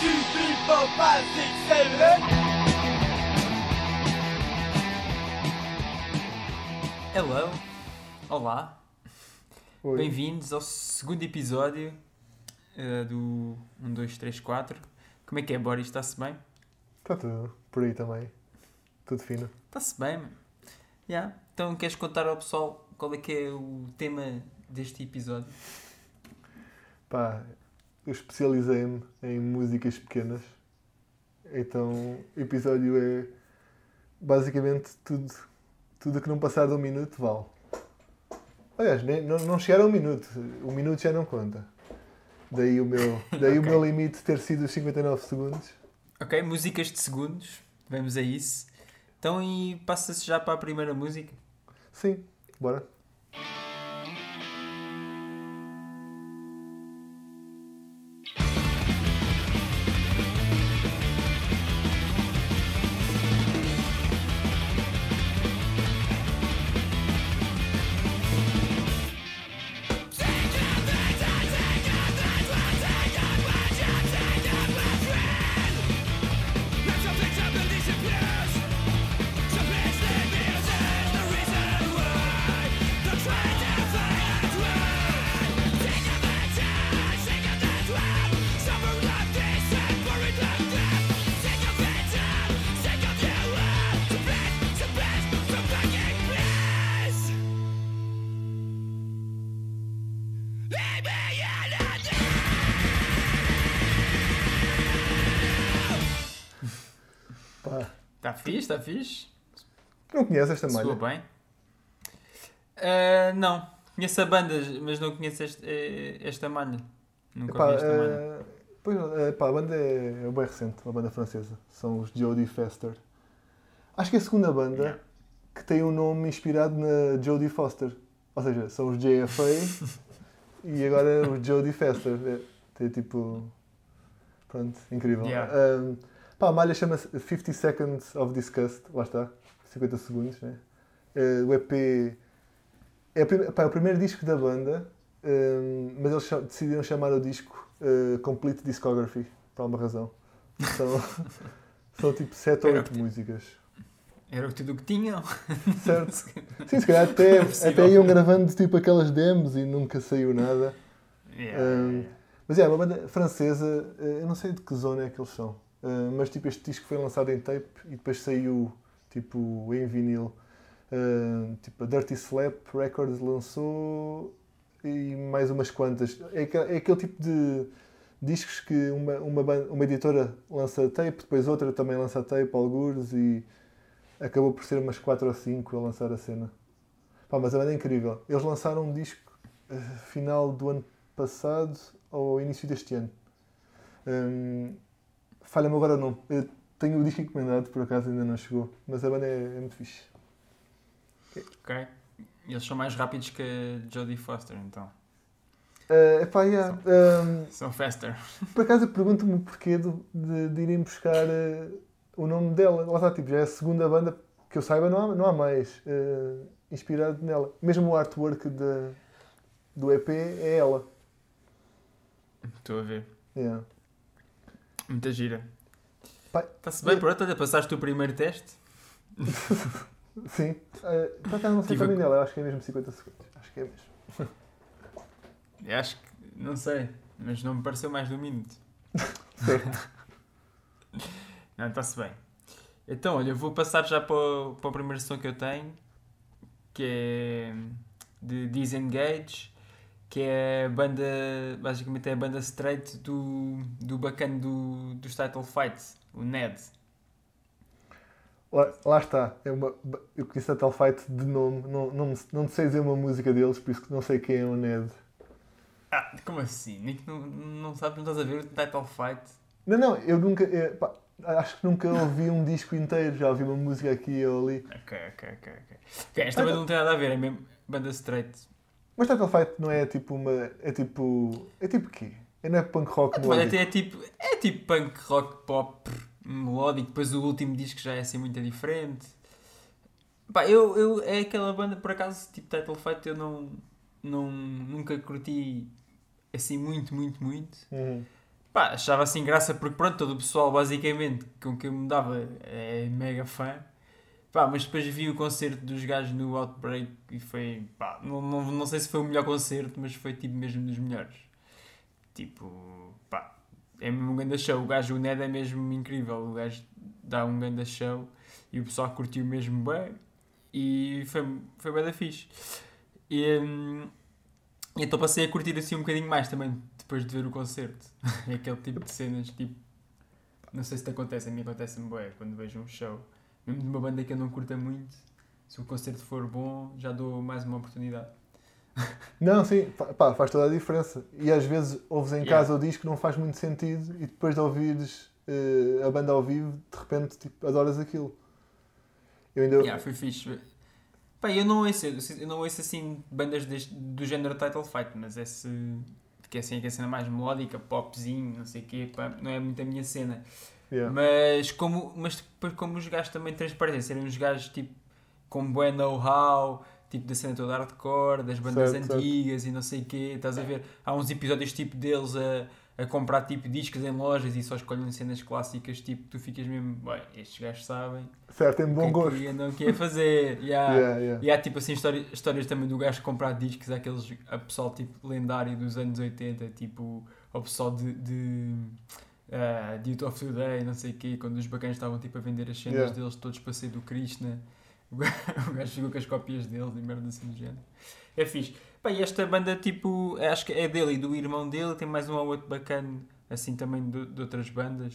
two, three, four, five, six, seven, eight. Hello, olá, Oi. bem-vindos ao segundo episódio eh, do 1, 2, 3, 4. Como é que é, Boris? Está-se bem? Está tudo por aí também. Tudo fino. Está-se bem, mano. Yeah. Então, queres contar ao pessoal qual é que é o tema deste episódio? Pá, eu especializei-me em músicas pequenas. Então, o episódio é basicamente tudo, tudo que não passar de um minuto vale. Aliás, nem, não, não chegar a um minuto. O minuto já não conta. Daí o meu, daí o Ok. meu limite ter sido os 59 segundos. Ok, músicas de segundos, vamos a isso. Então, e passa-se já para a primeira música? Sim, bora. Está fixe? não conheces esta Soa malha? bem? Ah, não, conheço a banda, mas não conheço este- eh, esta malha. Nunca Epá, esta malha. eh, pois, eh, pá, a banda é, é bem recente, uma banda francesa. São os Jodie Foster. Acho que é a segunda banda Yeah. que tem um nome inspirado na Jodie Foster. Ou seja, são os JFA e agora os Jodie Foster. É, tem tipo. Pronto, incrível. Yeah. Um, pá, a malha chama-se 50 Seconds of Disgust. Lá está, 50 segundos. Né? Eh, o EP é, a prime- pá, é o primeiro disco da banda, um, mas eles decidiram chamar o disco eh, Complete Discography, por alguma razão. São, são tipo 7 ou Era 8 músicas. Era o tudo o que tinham. Certo? Sim, se calhar até, É até iam gravando tipo aquelas demos e nunca saiu nada. Yeah, Um, yeah, Mas é, uma banda francesa, eh, eu não sei de que zona é que eles são, eh, mas tipo este disco foi lançado em tape e depois saiu tipo em vinil. Eh, Tipo a Dirty Slap Records lançou e mais umas quantas. É, é aquele tipo de discos que uma, uma, uma editora lança tape, depois outra também lança tape, algures, e acabou por ser umas 4 ou 5 a lançar a cena. Pá, mas a banda é incrível. Eles lançaram um disco eh, final do ano passado ao início deste ano. Hum, Falha-me agora o nome. Eu tenho o disco encomendado, por acaso ainda não chegou, mas a banda é, é muito fixe. Ok. Eles são mais rápidos que a Jodie Foster, então. Uh, epá, yeah, hum, São faster. por acaso eu pergunto-me o porquê de, de, de irem buscar eh, o nome dela. Lá está, tipo, já é a segunda banda que eu saiba, não há, não há mais eh, inspirado nela. Mesmo o artwork da- do EP é ela. Estou a ver. Yeah. Muita gira. Está-se bem, pronto, olha, passaste o primeiro teste. Sim. Uh, por acaso não sei Tive também dela, eu acho que é mesmo 50 segundos. Acho que é mesmo. Eu acho que, não sei, mas não me pareceu mais de um minuto. Certo. Não, está-se bem. Então, olha, eu vou passar já para o, para o primeiro som que eu tenho, que é de Disengage, que é a banda, basicamente é a banda straight do, do bacana do, dos Title Fight, o Ned. Lá, lá está. É uma, eu conheço Tal Fight de nome, não, não, não sei dizer uma música deles, por isso que não sei quem é o Ned. Ah, como assim? Nick, não, não sabes, não estás a ver o Title Fight? Não, não, eu nunca. é, pá, acho que nunca ouvi um disco inteiro, já ouvi uma música aqui ou ali. Ok, ok, ok. ok. Ok, esta banda não tem nada a ver, é mesmo banda straight. Mas Title Fight não é tipo uma. É tipo. É tipo quê? É não é punk rock Olha, melódico? até é tipo, é tipo punk rock pop melódico, depois o último disco já é assim muito diferente. Pá, eu, eu, é aquela banda, por acaso, tipo Title Fight, eu não, não, nunca curti assim muito, muito, muito. Uhum. Pá, achava assim graça porque pronto, todo o pessoal basicamente com quem eu me dava é mega fã. Pá, mas depois vi o concerto dos gajos no Outbreak e foi, pá, não, não, não sei se foi o melhor concerto, mas foi tipo mesmo dos melhores. Tipo, pá, é mesmo um grande show. O gajo, o Ned é mesmo incrível. O gajo dá um grande show e o pessoal curtiu mesmo bem e foi, foi bem da fixe. E, hum, então passei a curtir assim um bocadinho mais também depois de ver o concerto. Aquele tipo de cenas, tipo, não sei se te acontece, a mim acontece-me bem quando vejo um show, mesmo de uma banda que eu não curta muito, se o concerto for bom, já dou mais uma oportunidade. Não, sim, pá, faz toda a diferença. E às vezes ouves em Yeah. casa o disco, não faz muito sentido, e depois de ouvires eh, a banda ao vivo, de repente tipo, adoras aquilo. Eu ainda. Yeah, foi fixe. Pá, eu não ouço, eu não ouço assim bandas deste, do género Title Fight, mas esse que é assim, que é a cena mais melódica, popzinho, não sei o quê, pá, não é muito a minha cena. Yeah. Mas como, mas depois como os gajos também transparecem, serem uns gajos tipo com bom know-how, tipo da cena toda hardcore, das bandas Certo, certo. antigas e não sei o quê, estás a ver? Há uns episódios tipo deles a, a comprar tipo discos em lojas e só escolhem cenas clássicas, tipo, tu ficas mesmo, bem, estes gajos sabem Certo, tem bom gosto. que aqui a fazer. Yeah. Yeah, yeah. E há tipo assim histórias, histórias também do gajo comprar discos àqueles a pessoal tipo lendário dos anos 80, tipo ao pessoal de, de uh, Youth of Today, não sei o quê, quando os bacanas estavam tipo a vender as cenas Yeah. deles todos para ser do Krishna. O gajo, ficou com as cópias deles e merda assim do género. É fixe. Pá, e esta banda tipo, acho que é dele e do irmão dele, tem mais um ou outro bacana, assim também de, de outras bandas,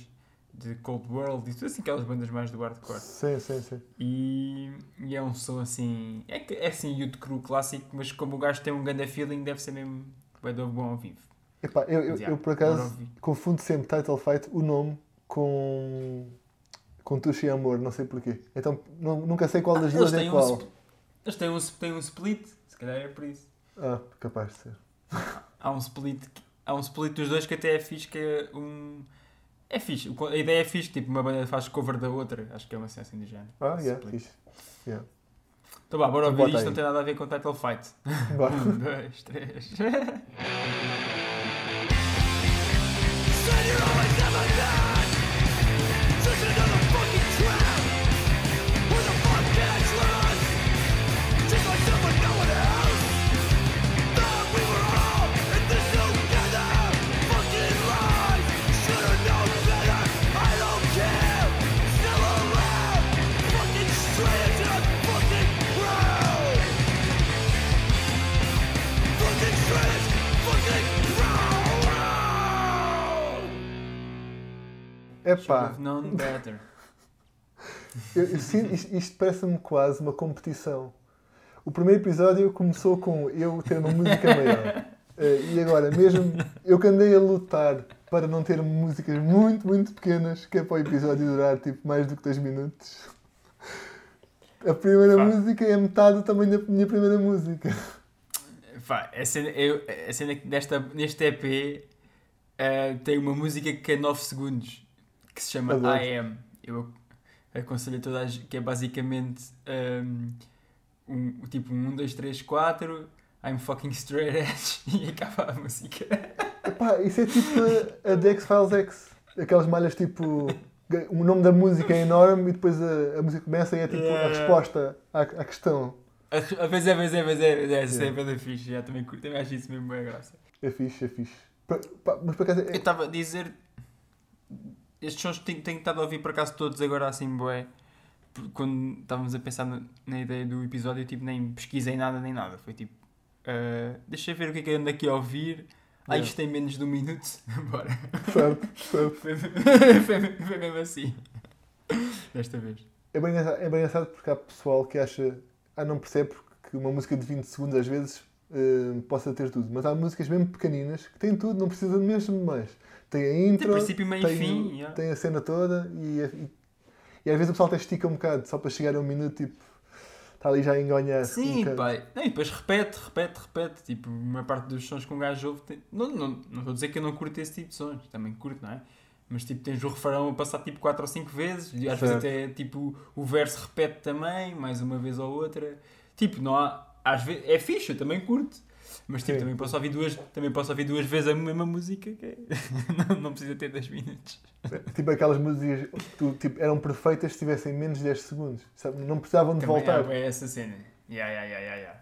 de Cold World e tudo assim, aquelas bandas mais do hardcore. Sim, sim, sim. E, e é um som assim. É, é assim, youth crew clássico, mas como o gajo tem um grande feeling, deve ser mesmo bem do bom ao vivo. Epá, eu, eu, eu, por acaso ouvir. confundo sempre Title Fight, o nome, com. com Tuxa e Amor, não sei porquê. Então nu- nunca sei qual das Ah, duas eles, é um, qual. sp- eles têm um, têm um split, se calhar é por isso. Ah, capaz de ser. Há um split, há um split dos dois que até é fixe, que é um. É fixe, a ideia é fixe, tipo uma banda faz cover da outra, acho que é uma cena assim do género. Ah, Esse yeah, fixe. Yeah. Então vá, bora ouvir Bota isto, aí. não tem nada a ver com Title Fight. Vá. Um, dois, três. you're Epá, known better. eu, isto, isto parece-me quase uma competição. O primeiro episódio começou com eu ter uma música maior. Eh, e agora, mesmo eu que andei a lutar para não ter músicas muito, muito pequenas, que é para o episódio durar tipo mais do que 2 minutos. A primeira Pá. música é metade do tamanho da minha primeira música. Pá, a cena, eu, a cena que desta, neste EP eh, tem uma música que é 9 segundos que se chama Adoro. I Am. Eu aconselho a toda a gente que é basicamente um, um, tipo um 1, 2, 3, 4 I'm fucking straight edge e acaba a música. Epá, isso é tipo a, a The X-Files X. Aquelas malhas tipo. O nome da música é enorme e depois a, a música começa e é tipo a Yeah. resposta à, à questão. A, a vez é, vez é, vez é, vez é, essa é Yeah. bem fixe, já também, curto, também acho isso mesmo bem graça. É fixe, é fixe. Pá, mas por acaso. Eu É, estava a dizer. Estes sons tenho, tenho estado a ouvir por acaso todos agora assim. Porque Quando estávamos a pensar na, na ideia do episódio, eu tipo, nem pesquisei nada nem nada. Foi tipo. ah, deixa eu ver o que é que eu ando aqui a ouvir. Ah, isto tem menos de um minuto. Bora. certo, certo. Foi, foi, foi mesmo assim. Desta vez. É bem, engraçado, é bem engraçado porque há pessoal que acha. Ah, não percebe que uma música de 20 segundos às vezes eh, possa ter tudo. Mas há músicas mesmo pequeninas que têm tudo, não precisa mesmo de mais. Tem a Tem intro, princípio, meio tem, fim. yeah. tem a cena toda e, e, e às vezes o pessoal até estica um bocado só para chegar a um minuto, tipo, está ali já a enganhar. um Sim, bocado. pai. Não, e depois repete, repete, repete. Tipo, uma parte dos sons que um gajo ouve. Tem... Não, não, não estou a dizer que eu não curto esse tipo de sons. Também curto, não é? Mas tipo, tens o refrão a passar tipo 4 ou 5 vezes. E às vezes Certo. até tipo o verso repete também, mais uma vez ou outra. Tipo, não há. Às vezes, é fixe, eu também curto. Mas tipo, Sim. também posso, ouvir duas, também posso ouvir duas vezes a mesma música, que é- não, não precisa ter 10 minutos. Tipo aquelas músicas que tipo, eram perfeitas se tivessem menos de 10 segundos. sabe? Não precisavam de Também voltar. há bem essa cena. Yeah, yeah, yeah, yeah, yeah.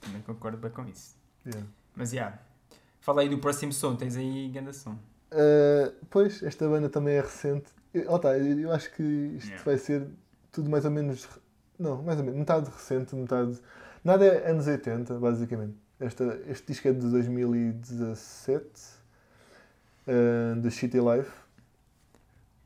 Também concordo bem com isso. Yeah. Mas já. Yeah. Fala aí do próximo som, tens aí grande som. Uh, pois, esta banda também é recente. Eu, oh, tá, eu, eu acho que isto Yeah. vai ser tudo mais ou menos. Não, mais ou menos. Metade recente, metade. Nada é anos 80, basicamente. Esta, este disco é de 2017, uh, do Shitty Life.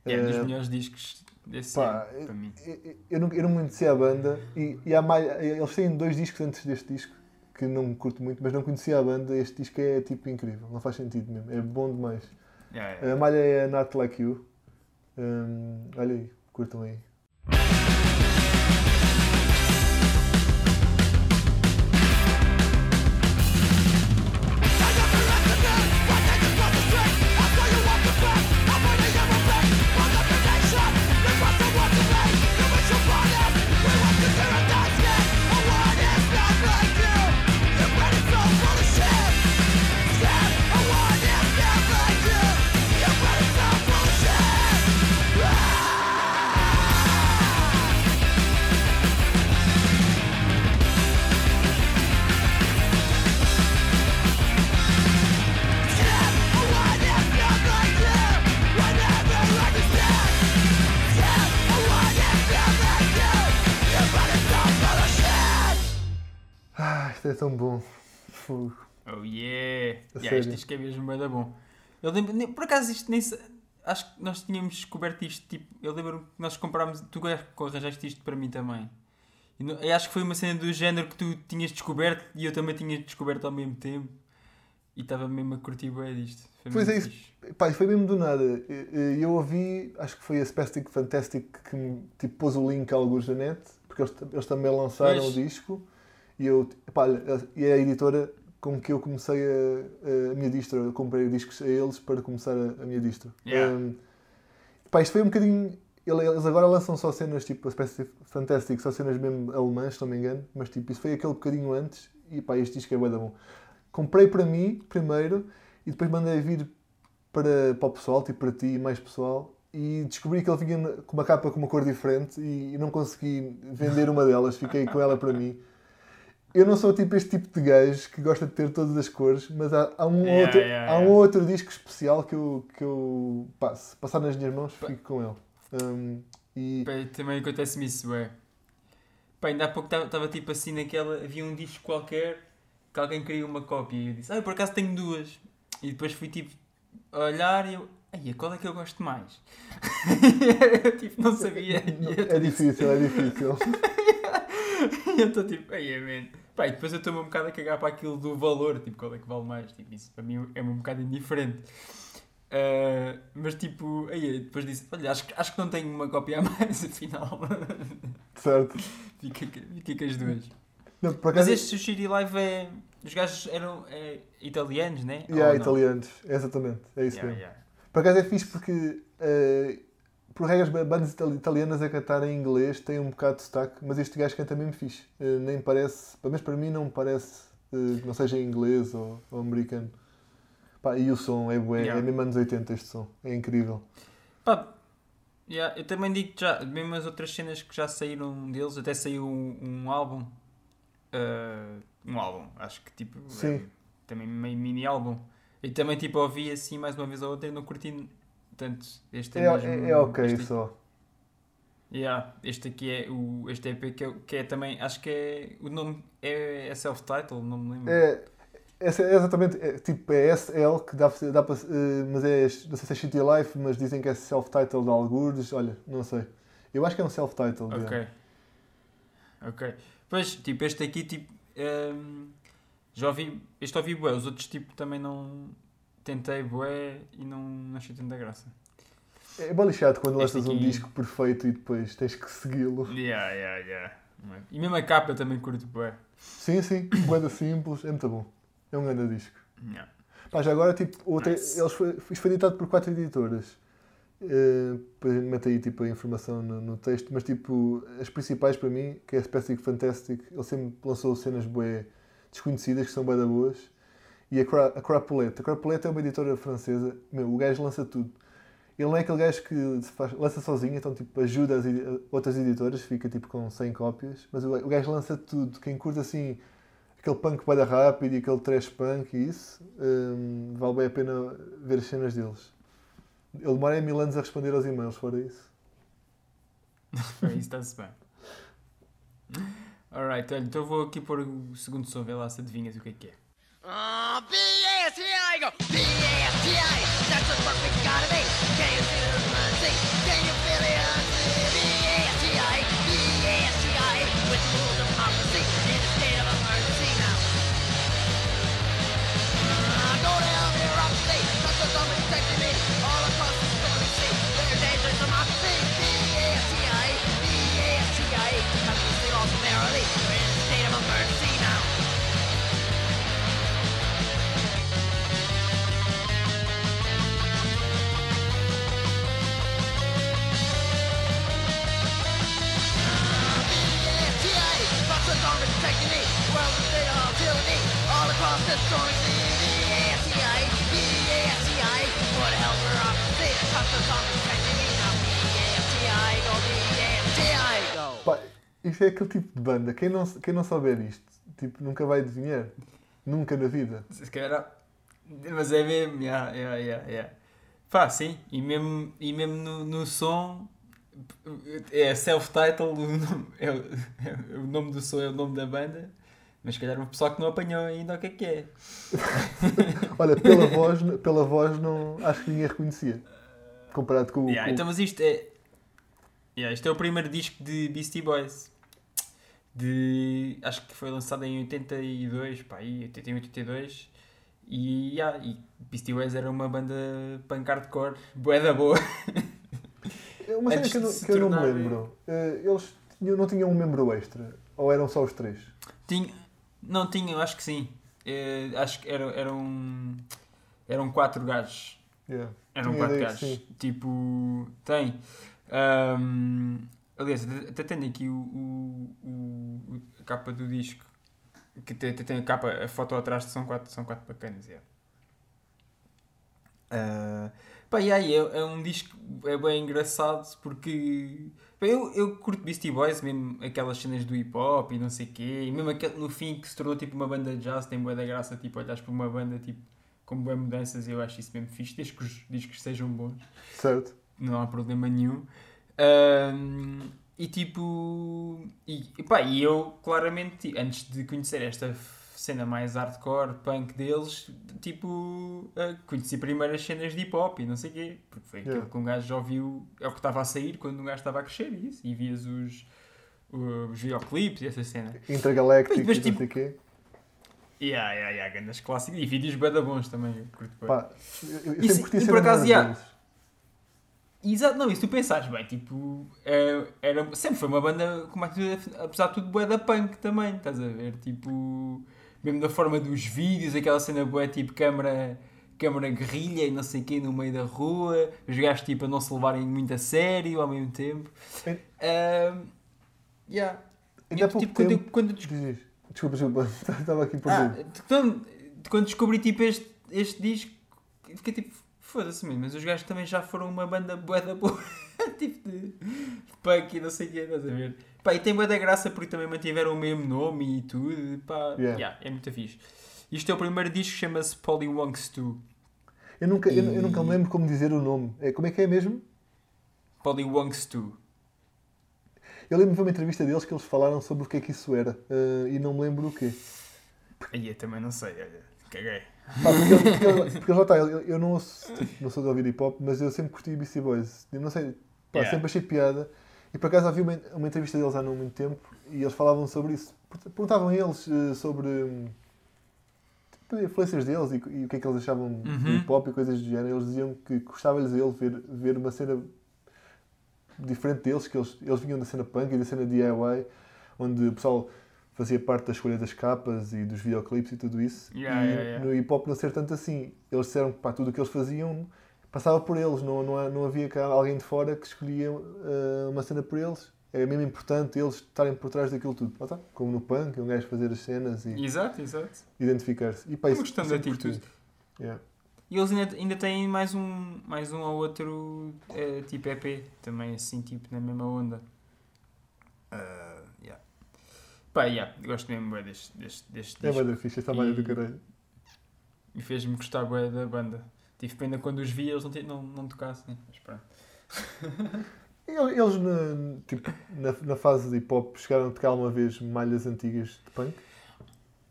É um dos Uh, melhores discos desse pá, ano, para mim. eu, eu, não, eu não conhecia a banda e, e mais, eles têm dois discos antes deste disco que não curto muito, mas não conhecia a banda. Este disco é tipo incrível, não faz sentido mesmo, é bom demais. Yeah, yeah. A malha é Not Like You. Hum, olha aí, curtam aí. Isto é tão bom. Fogo. Oh yeah! Yeah este disco é mesmo bem bom. Eu lembro, por acaso isto nem Acho que nós tínhamos descoberto isto, tipo, eu lembro que nós comprámos, tu arranjaste isto para mim também. E não- acho que foi uma cena do género que tu tinhas descoberto e eu também tinha descoberto ao mesmo tempo. E estava mesmo a curtir bem disto. Foi Pois é isso. Pá, foi mesmo do nada. Eu ouvi, acho que foi a Spastic Fantastic que me tipo, pôs o link a alguns da net, porque eles, eles também lançaram Pois. o disco. E, eu, pá, e é a editora com que eu comecei a, a minha distro. Eu comprei discos a eles para começar a, a minha distro. Yeah. Um, pá, isto foi um bocadinho. ele- Eles agora lançam só cenas tipo Fantastic, só cenas mesmo alemãs, se não me engano. Mas tipo, isso foi aquele bocadinho antes. E pá, este disco é bué da bom. Comprei para mim primeiro e depois mandei vir para, para o pessoal, tipo para ti e mais pessoal, e descobri que ele vinha com uma capa com uma cor diferente e não consegui vender uma delas, fiquei com ela para mim. Eu não sou tipo este tipo de gajo que gosta de ter todas as cores, mas há, há um, Yeah, outro, yeah, há um yeah. outro disco especial que eu, que eu se passar nas minhas mãos, fico com ele. Um, e Pá, também acontece-me isso, ué. Pá, ainda há pouco estava tipo assim naquela. Havia um disco qualquer que alguém queria uma cópia e eu disse, ah, eu por acaso tenho duas. E depois fui tipo a olhar e eu, ai, qual é que eu gosto mais? eu tipo, não sabia. Eu é difícil, é difícil. E eu estou tipo, ai, man. Pá, e depois eu estou-me um bocado a cagar para aquilo do valor, tipo, qual é que vale mais? Tipo, isso para mim é um bocado indiferente. Ah, mas tipo, aí depois disse, olha, acho, que- acho que não tenho uma cópia a mais, afinal. certo. fica, fica com as duas. Não, por Mas acaso, este Sushi Live é. Os gajos eram é, italianos, né? e há Ou não? italianos, exatamente, é isso Yeah, mesmo. yeah. Por acaso é fixe porque, eh, por regras, ba- bandas itali- italianas a cantar em inglês têm um bocado de sotaque, mas este gajo canta mesmo fixe. Eh, nem parece, pelo menos para mim, não parece eh, que não seja em inglês ou, ou americano. Pá, e o som é bué, Yeah. é mesmo anos 80 este som, é incrível. Pá, yeah, eu também digo já, mesmo as outras cenas que já saíram deles, até saiu um, um álbum. ah, um álbum, acho que tipo. É também meio mini álbum. E também tipo ouvi assim mais uma vez ou outra e não curti tanto. Este é, É, mesmo. é, ok este, só. Yeah, este aqui é o este EP que é, que é também. Acho que é. O nome é, é self-title, não me lembro. É, é exatamente, é, tipo, é SL que dá, dá para. eh, mas é, não sei se é Shitty Life, mas dizem que é self-titled de algures, olha, não sei. Eu acho que é um self-titled. Ok. yeah. Ok. Pois, tipo, este aqui, tipo. ehm, já ouvi. Este ouvi bué, os outros, tipo, também não. Tentei bué e não, não achei tanta graça. É bem lixado quando lanças um aqui- disco perfeito e depois tens que segui-lo. Yeah, yeah, yeah. E mesmo a capa eu também curto bué. Sim, sim, banda simples, é muito bom. É um grande disco. Yeah. Pá, já agora, tipo, outra, Nice. eles foi, isto foi editado por quatro editoras. Uh, a mete aí tipo, a informação no, no texto, mas tipo, as principais para mim, que é Spastic Fantastic, ele sempre lançou cenas bué desconhecidas que são bem boas. E a, Cra a Crapulette. A Crapulette é uma editora francesa. Meu, o gajo lança tudo. Ele não é aquele gajo que faz- lança sozinho, então tipo, ajuda as outras editoras, fica tipo com 100 cópias. Mas o, o gajo lança tudo. Quem curta assim aquele punk bada rápido e aquele trash punk e isso, hum, vale bem a pena ver as cenas deles. Ele demora mil anos a responder aos e-mails, fora isso. Isso, está-se bem. Alright, então vou aqui pôr o segundo som, vê lá se adivinhas o que é que é. Uh, B-S-T-I, go, B-S-T-I, that's a perfect isto é aquele tipo de banda. Quem não, quem não souber isto, tipo, nunca vai adivinhar. Nunca na vida. Se calhar. Mas é mesmo, yeah, yeah, yeah, yeah. Pá, sim, e mesmo, e mesmo no, no som é self-title, o nome- é, é o nome do som é o nome da banda, mas se calhar o pessoal que não apanhou ainda o que é que é. Olha, pela voz, pela voz não, acho que ninguém reconhecia. Comparado com o. Yeah, com- então, mas isto é. Yeah, isto é o primeiro disco de Beastie Boys. De. Acho que foi lançado em 82, pá, aí, 81, 82. E, yeah, e Beastie Boys era uma banda punk hardcore, bué da boa. É uma cena que eu, que eu não me lembro. Eh, Eles tinham- não tinham um membro extra? Ou eram só os três? Tinha, não tinha, acho que sim. Eh, acho que era, eram, eram quatro gajos. Yeah. Eram Tinha quatro gajos. Tipo, tem. Ahm, aliás, até tenho aqui o, o- o- a capa do disco. Que tem, tem a capa, a foto atrás são quatro, são quatro bacanas. Yeah. Ah, pá, e aí, é, é um disco é bem engraçado porque pá, eu, eu curto Beastie Boys, mesmo aquelas cenas do hip hop e não sei o quê, e mesmo aquele, no fim que se tornou tipo uma banda de jazz, tem boa da graça, tipo, olhas para uma banda tipo, com boas mudanças, eu acho isso mesmo fixe, desde que os discos sejam bons Certo? não há problema nenhum. Ahm, e tipo. E, e pá, e eu claramente, antes de conhecer esta cena mais hardcore, punk deles, tipo. ah, conheci primeiro as cenas de hip hop e não sei o quê. Porque foi aquilo Yeah. que um gajo já ouviu. É o que estava a sair quando um gajo estava a crescer e isso. E vias os. Os videoclipes e essa cena. Intergaláctico Mas, e tipo, não sei o quê. E yeah, yeah, yeah, grandes clássicos. E vídeos bada bons também. eu curto. Pá, eu, eu E sempre curti e ser por acaso, yeah. Exato, não, e se tu pensares bem, tipo, é- era, sempre foi uma banda, é que tu- apesar de tudo, bué da punk também, estás a ver? Tipo, mesmo da forma dos vídeos, aquela cena bué, tipo, câmara, câmara guerrilha e não sei quê, no meio da rua, os gajos, tipo, a não se levarem muito a sério ao mesmo tempo. Ainda- Ahm, yeah. Ainda há E, pouco tipo, quando, eu- tempo- quando eu diz. Desculpa, desculpa. Estava aqui ah, perdido. quando, quando descobri, tipo, este, este disco, fiquei tipo, foda-se mesmo, mas os gajos também já foram uma banda bué da boa, tipo de punk e não sei o quê, estás a ver? Pá, e tem bué da graça porque também mantiveram o mesmo nome e tudo, pá, Yeah. yeah, é muito fixe. Isto é o primeiro disco que chama-se Polywonks 2. Eu nunca, eu, eu E- nunca me lembro como dizer o nome. É, como é que é mesmo? Polywonks 2. Eu lembro de uma entrevista deles que eles falaram sobre o que é que isso era. eh, e não me lembro o quê. Aí eu também não sei, olha, caguei. Pá, porque, ele- porque, lá está, eu, eu não, ouço, tipo, não sou de ouvir hip hop, mas eu sempre curti Beastie Boys. Eu não sei, pá, Yeah. sempre achei piada. E por acaso havia uma, uma entrevista deles há não muito tempo e eles falavam sobre isso. Perguntavam a eles eh, sobre tipo, influências deles e, e o que é que eles achavam de Uhum. hip hop e coisas do género. Eles diziam que gostava-lhes a ele ver, ver uma cena diferente deles, que eles, eles vinham da cena punk e da cena DIY, onde o pessoal fazia parte da escolha das capas e dos videoclipes e tudo isso. Yeah, e yeah, yeah. no hip hop não ser tanto assim. Eles disseram que pá, tudo o que eles faziam passava por eles, não, não, não havia cá alguém de fora que escolhia eh, uma cena por eles é mesmo importante eles estarem por trás daquilo tudo. Ah, tá. Como no punk, um gajo fazer as cenas e Exato, exato. identificar-se. E pá, É isso, é de atitude. Yeah. E eles ainda, ainda têm mais um, mais um ou outro eh, tipo EP, também assim, tipo, na mesma onda. Ah, yeah. Pá, yeah, gosto mesmo bué deste, deste, deste É disco. bué da ficha, está malha do caralho. E fez-me gostar bué da banda. Tive pena quando os vi eles não, não, não tocassem. Mas pronto. Eles, na, tipo, na, na fase de hip hop chegaram a tocar uma vez malhas antigas de punk.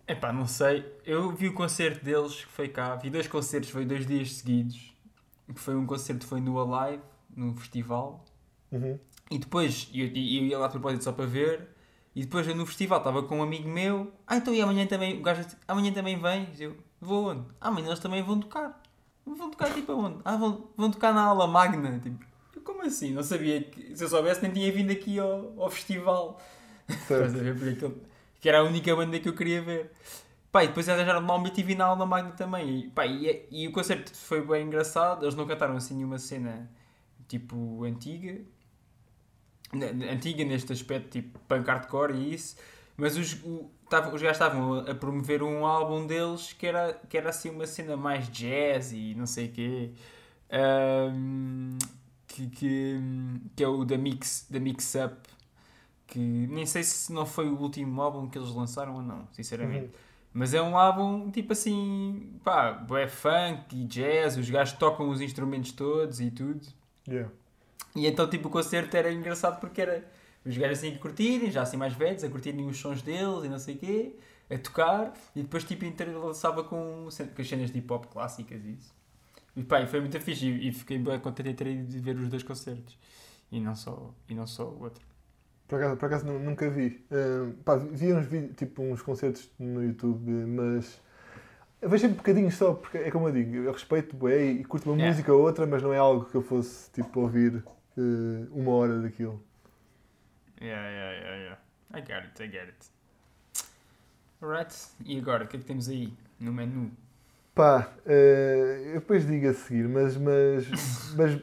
Epá, não sei. Eu vi o concerto deles que foi cá. Vi dois concertos, foi dois dias seguidos. Foi um concerto foi no Alive, num festival. Uhum. E depois, eu, eu ia lá de propósito só para ver. E depois no festival estava com um amigo meu. Ah, então e amanhã também, o gajo amanhã também vem. Eu, vou onde? Ah, amanhã eles também vão tocar. Vão tocar tipo aonde? Ah, vão, vão tocar na aula magna. Tipo, eu, como assim? Não sabia que, se eu soubesse nem tinha vindo aqui ao, ao festival. Estás a ver? Porque que era a única banda que eu queria ver. Pá, e depois arranjaram de mal e tive na aula magna também. E, pá, e, e o concerto foi bem engraçado. Eles não cantaram assim nenhuma cena tipo antiga. Antiga neste aspecto, tipo punk hardcore e isso. Mas os, o, tava, os gajos estavam a promover um álbum deles que era, que era assim uma cena mais jazz e não sei o quê. Ahm, que, que, que é o da Mix, da Mix Up. Que nem sei se não foi o último álbum que eles lançaram ou não, sinceramente. Uhum. Mas é um álbum tipo assim, pá, é funk e jazz, os gajos tocam os instrumentos todos e tudo. Yeah. E então, tipo, o concerto era engraçado porque era os gajos assim a curtirem, já assim mais velhos, a curtirem os sons deles e não sei o quê, a tocar, e depois, tipo, entrelaçava com, com as cenas de hip hop clássicas e isso. E pá, foi muito fixe e, e fiquei bem contente de ver os dois concertos e não só, e não só o outro. Por acaso, por acaso nu- nunca vi. Uh, pá, vi uns, tipo, uns concertos no YouTube, mas eu vejo sempre bocadinhos só, porque é como eu digo, eu respeito bué e curto uma É. música ou outra, mas não é algo que eu fosse tipo, ouvir uh, uma hora daquilo. Yeah, yeah, yeah, yeah. I get it, I get it. Alright, e agora, o que é que temos aí no menu? Pá, uh, eu depois digo a seguir, mas. Mas. mas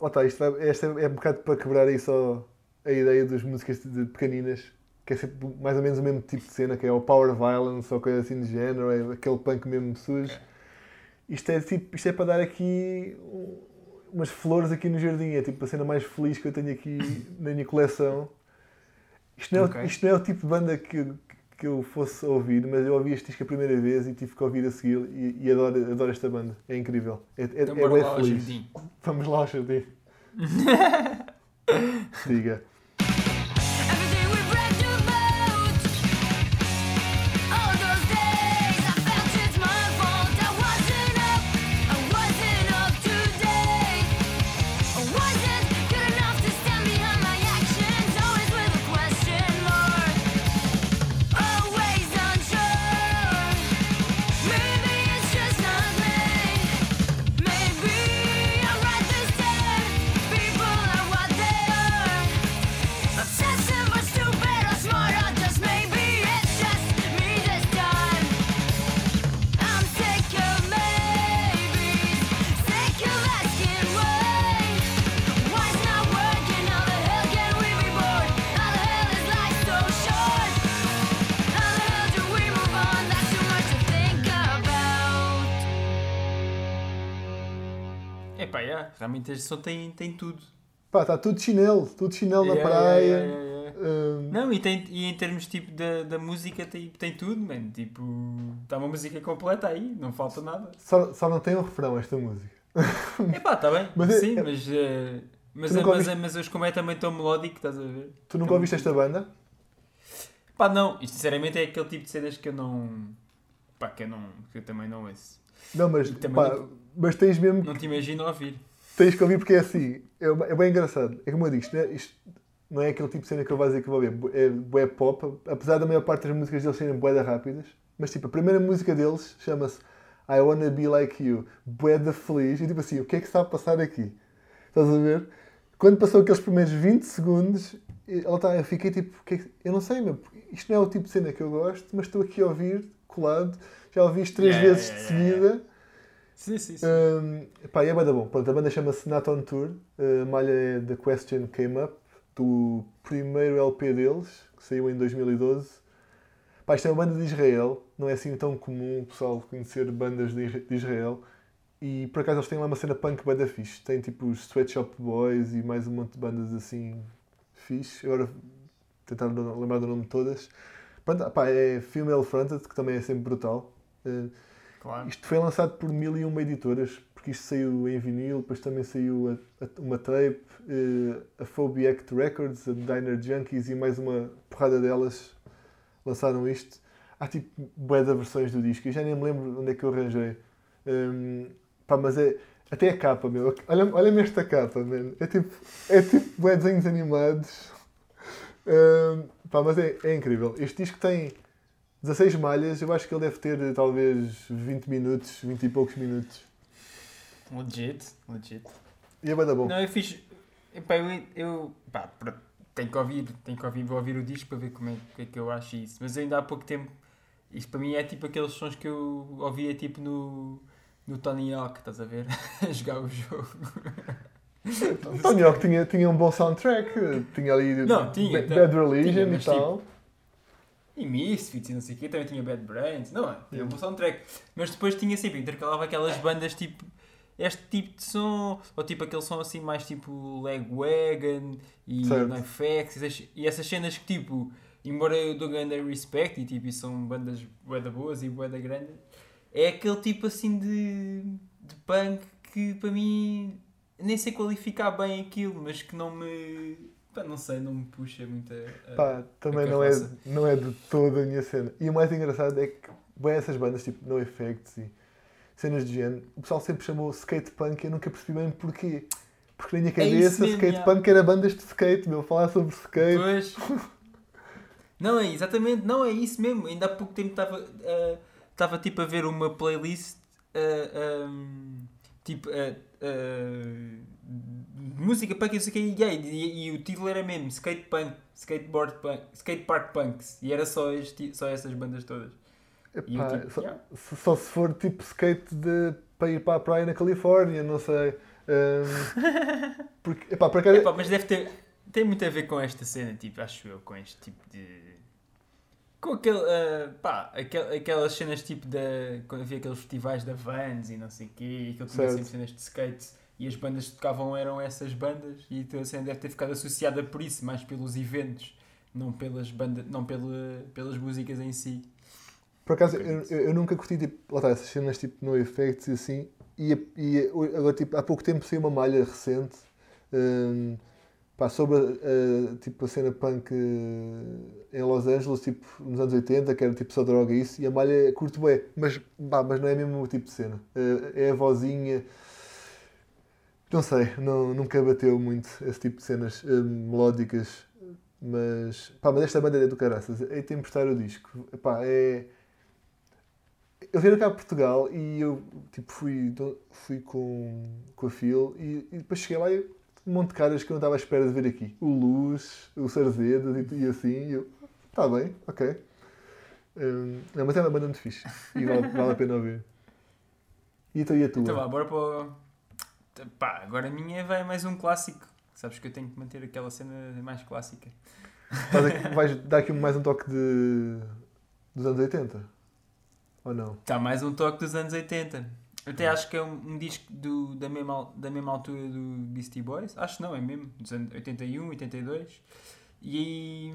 ó tá, isto vai, esta é um bocado para quebrar aí só a ideia das músicas de, pequeninas, que é sempre mais ou menos o mesmo tipo de cena, que é o Power Violence ou coisa assim de género, é aquele punk mesmo sujo. Isto é, tipo, isto é para dar aqui um- umas flores aqui no jardim, é tipo a cena mais feliz que eu tenho aqui na minha coleção. Isto não, é, o- Ok. isto não é o tipo de banda que, que eu fosse ouvir, mas eu ouvi este disco a primeira vez e tive que ouvir a seguir e, e adoro, adoro esta banda. É incrível. É, é, Então é bué lá feliz. Vamos lá ao jardim. Diga. Este som tem, tem tudo. Pá, está tudo chinelo, tudo chinelo na Yeah, praia. yeah, yeah. Hum, Não, e, tem, e em termos tipo da, da música tem, tem tudo, mano. Tipo, está uma música completa aí, não falta nada. só, só não tem um refrão esta música. Epá, está bem, Mas é- sim, é- mas, eh, mas, mas, ouviste- mas, mas como é também tão melódico, estás a ver? Tu nunca Então- ouviste esta banda? Pá, não, isto sinceramente é aquele tipo de cenas que eu não. Pá, que eu, não, que eu também não ouço. Não, mas, pá, não- mas tens mesmo Não te imagino ouvir. Tens que ouvir porque é assim. É, é bem engraçado. É como eu digo, isto não é, isto não é aquele tipo de cena que eu vou dizer que vou ver. É bué pop, apesar da maior parte das músicas deles serem bué da rápidas. Mas tipo, a primeira música deles chama-se I Wanna Be Like You, bué feliz. E tipo assim, o que é que está a passar aqui? Estás a ver? Quando passou aqueles primeiros 20 segundos, ela tá, eu fiquei tipo, que é que- eu não sei, meu, isto não é o tipo de cena que eu gosto, mas estou aqui a ouvir, colado. Já ouvi isto três Yeah, vezes yeah, de yeah, seguida. Sim, sim, sim. Um, pá, e é banda bom. Pronto, a banda chama-se Not On Tour. Uh, a malha é The Question Came Up. do primeiro LP deles, que saiu em 2012. Pá, isto é uma banda de Israel, não é assim tão comum o pessoal conhecer bandas de Israel. E por acaso eles têm lá uma cena punk banda fixe. Tem tipo os Sweatshop Boys e mais um monte de bandas assim fixe. Agora tentar lembrar do nome de todas. Pronto, pá, é Female Fronted, que também é sempre brutal. Eh, Claro. isto foi lançado por mil e uma editoras, porque isto saiu em vinil, depois também saiu a- a- uma tape, eh, a Phobie Act Records, a Diner Junkies e mais uma porrada delas lançaram isto. Há tipo bué versões do disco, eu já nem me lembro onde é que eu arranjei. Hum, pá, mas é. Até a capa, meu. Olha- Olha-me esta capa, man. É tipo. É tipo bué desenhos animados. Hum, pá, mas é, é incrível. Este disco tem 16 malhas, eu acho que ele deve ter talvez 20 minutos, 20 e poucos minutos. Legit, legit. E é bem da bom. Não, eu fiz. Epá, eu, eu pá, tenho que ouvir, tenho que ouvir, vou ouvir o disco para ver como é, que é que eu acho isso. Mas ainda há pouco tempo, isto para mim é tipo aqueles sons que eu ouvia tipo no, no Tony Hawk, estás a ver? A jogar o jogo. Tony Hawk tinha, tinha um bom soundtrack, tinha ali Não, tinha, Ba- Bad tinha, Religion mas e tal. E Misfits e não sei o quê, também tinha Bad Brains, não é? Tinha um soundtrack. Mas depois tinha sempre, intercalava aquelas bandas tipo. Este tipo de som, ou tipo aquele som assim mais tipo Legwagon e. NoFX e essas- cenas que tipo, embora eu dou grande respect e tipo, e são bandas bué da boas e bué da grandes, é aquele tipo assim de, de punk que para mim nem sei qualificar bem aquilo, mas que não me. Pá, não sei, não me puxa muito a. Pá, também a não é, não é de toda a minha cena. E o mais engraçado é que, bem, essas bandas tipo No Effects e cenas de género, o pessoal sempre chamou skate punk e eu nunca percebi bem porquê. Porque na minha É cabeça, mesmo, skate punk era bandas de skate, meu, falar sobre skate. Pois. Não, é exatamente, não é isso mesmo. Ainda há pouco tempo estava estava tipo a ver uma playlist ah, ahm, tipo ah, de música punk e não sei o que, e, e, e o título era mesmo Skate Punk, Skateboard Punk, Skate Park Punks e era só, este, só essas bandas todas. Epá, tipo, só, yeah. se- só se for tipo skate de, para ir para a praia na Califórnia, não sei. Ahm, porque, epá, para cá, Epá, mas deve ter. Tem muito a ver com esta cena, tipo, acho eu, com este tipo de. Com aquele. ah, pá, aquel, aquelas cenas tipo da. Quando havia aqueles festivais da Vans e não sei o quê, e aquilo tinha sempre cenas de skate e as bandas que tocavam eram essas bandas e então a cena deve ter ficado associada por isso, mais pelos eventos, não pelas bandas, não pela, pelas músicas em si. Por acaso, eu, eu, eu nunca curti tipo, lá está, essas cenas tipo no effects e assim. E, e agora, tipo, há pouco tempo saiu uma malha recente hum, pá, sobre a- tipo, a cena punk eh, em Los Angeles, tipo, nos anos 80, que era tipo só droga e isso. E a malha curto bem, mas, pá, mas não é mesmo o tipo de cena. Eh, é a vozinha. Não sei, não, nunca bateu muito esse tipo de cenas hum, melódicas. Mas, pá, mas esta banda é do caraças. É de emprestar o disco. Pá, é. Eu vim cá a Portugal e eu tipo, fui, fui com, com a Phil e, e depois cheguei lá e um monte de caras que eu não estava à espera de ver aqui. O Luz, o Sarzedas e, e assim. E eu, está bem, ok. Hum, não, mas é uma banda muito fixe e vale, vale a pena ouvir. E então e a tua? Então vá, bora para o. Pá, agora a minha vai mais um clássico. Sabes que eu tenho que manter aquela cena mais clássica. Aqui- vais dar aqui mais um toque de, dos anos 80? Ou não? Está mais um toque dos anos 80. Até acho que é um, um disco do, da, mesma, da mesma altura do Beastie Boys. Acho que não, é mesmo. Dos anos 81, 82. E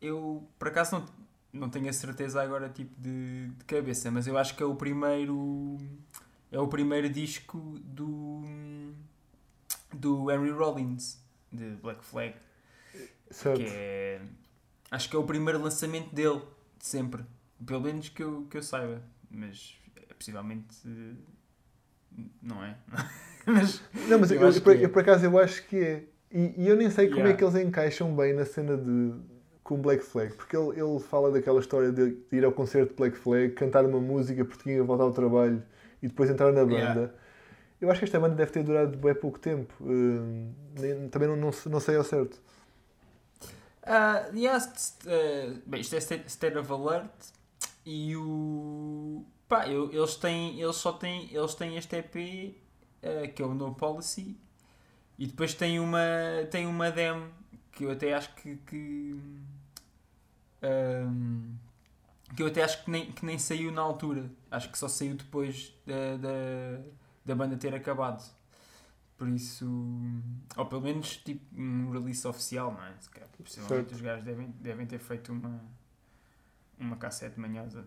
eu, por acaso, não, não tenho a certeza agora tipo de, de cabeça, mas eu acho que é o primeiro. É o primeiro disco do. do Henry Rollins, de Black Flag. Certo. Que é. Acho que é o primeiro lançamento dele, de sempre. Pelo menos que eu, que eu saiba. Mas possivelmente. Não é? mas. Não, mas Eu eu, por- é. eu, por acaso eu acho que é. E, e eu nem sei como Yeah. é que eles encaixam bem na cena de com Black Flag, porque ele, ele fala daquela história de, ir ao concerto de Black Flag, cantar uma música porque tinha que voltar ao trabalho e depois entrar na banda. Yeah. Eu acho que esta banda deve ter durado bem pouco tempo. Hum, nem- também não, não, não sei ao certo. Ah, yeah, st- eh, bem, isto é State of Alert. E o. Pá, eu- eles têm. Eles só têm. Eles têm este EP, eh, que é o No Policy. E depois tem uma. Tem uma demo que eu até acho que. que, ahm, que eu até acho que nem, que nem saiu na altura. Acho que só saiu depois da, da, da banda ter acabado. Por isso. Ou pelo menos tipo um release oficial, não é? Possivelmente os gajos devem, devem ter feito uma, uma cassete manhosa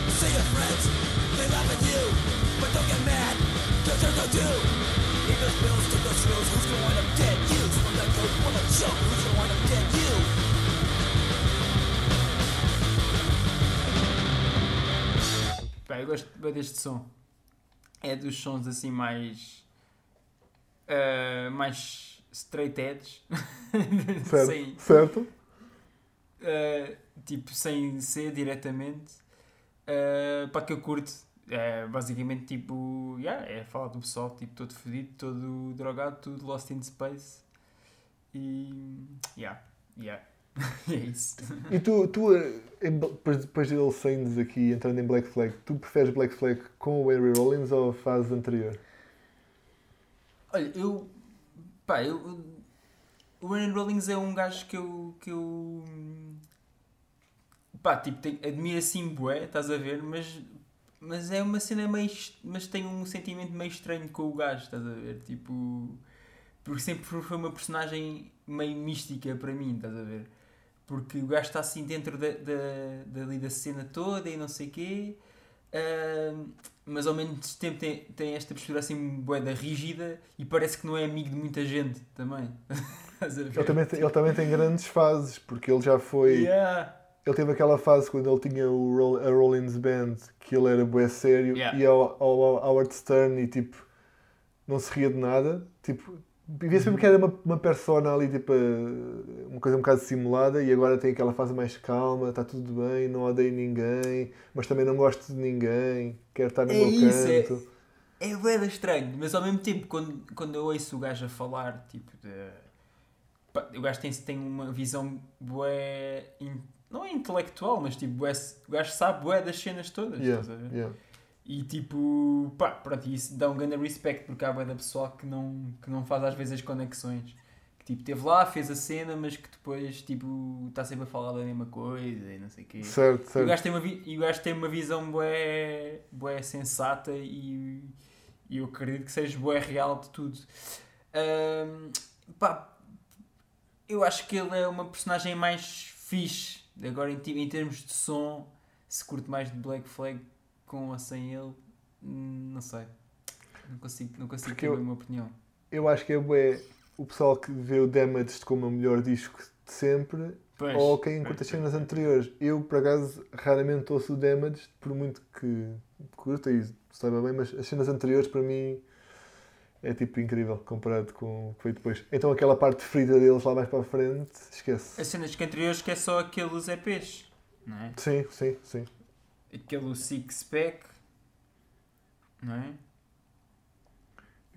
Pá, eu gosto bem deste som. É dos sons assim mais. ah, mais straight edge. Certo. sem, Certo? ah, tipo, sem ser diretamente. Ah, pá, que eu curto. É, basicamente, tipo, yeah, é falar do pessoal, tipo, todo fodido, todo drogado, tudo lost in space. E. Yeah, yeah. é isso. E tu, tu eh, depois, depois de ele saindo aqui entrando em Black Flag, tu preferes Black Flag com o Henry Rollins ou a fase anterior? Olha, eu. Pá, eu. O Aaron Rollins é um gajo que eu. Que eu pá, tipo, admiro assim bué, estás a ver, mas. Mas é uma cena meio. Mas tenho um sentimento meio estranho com o gajo, estás a ver? Tipo. Porque sempre foi uma personagem meio mística para mim, estás a ver? Porque o gajo está assim dentro da, da, dali da cena toda e não sei o quê. ahm, mas ao mesmo tempo tem, tem esta postura assim boeda rígida e parece que não é amigo de muita gente também. Ele também, tem, ele também tem grandes fases, porque ele já foi. Yeah. Ele teve aquela fase quando ele tinha o Roll- a Rollins Band, que ele era bué sério, Yeah. e ao, ao, ao Howard Stern e tipo, não se ria de nada. Tipo, via sempre que era uma, uma persona ali, tipo, uma coisa um bocado simulada, e agora tem aquela fase mais calma, está tudo bem, não odeio ninguém, mas também não gosto de ninguém, quero estar no É meu isso, é- canto. É bué estranho, mas ao mesmo tempo, quando, quando eu ouço o gajo a falar, tipo, de... o gajo tem, tem uma visão bué... Não é intelectual, mas tipo, bué, o gajo sabe bué das cenas todas, Yeah, estás a ver? yeah. E tipo, pá, pronto, isso dá um grande respect porque há bué da pessoa que não, que não faz às vezes as conexões. Que tipo, esteve lá, fez a cena, mas que depois, tipo, está sempre a falar da mesma coisa e não sei o quê. Certo, E o certo. gajo tem uma, vi- gajo tem uma visão bué, bué sensata e, e eu acredito que seja bué real de tudo. Ahm, pá, eu acho que ele é uma personagem mais fixe. Agora, em, em termos de som, se curto mais de Black Flag com ou sem ele, não sei. Não consigo, não consigo Porque ter eu- uma opinião. Eu acho que é bué o pessoal que vê o Damaged como o melhor disco de sempre Pois, ou quem curta as cenas anteriores. Eu, por acaso, raramente ouço o Damaged, por muito que curta e saiba bem, mas as cenas anteriores para mim é tipo incrível comparado com o que foi depois. Então aquela parte ferida deles lá mais para a frente, esquece. As cenas que anteriores que é só aqueles EPs, não é? Sim, sim, sim. Aquele Six Pack, não é?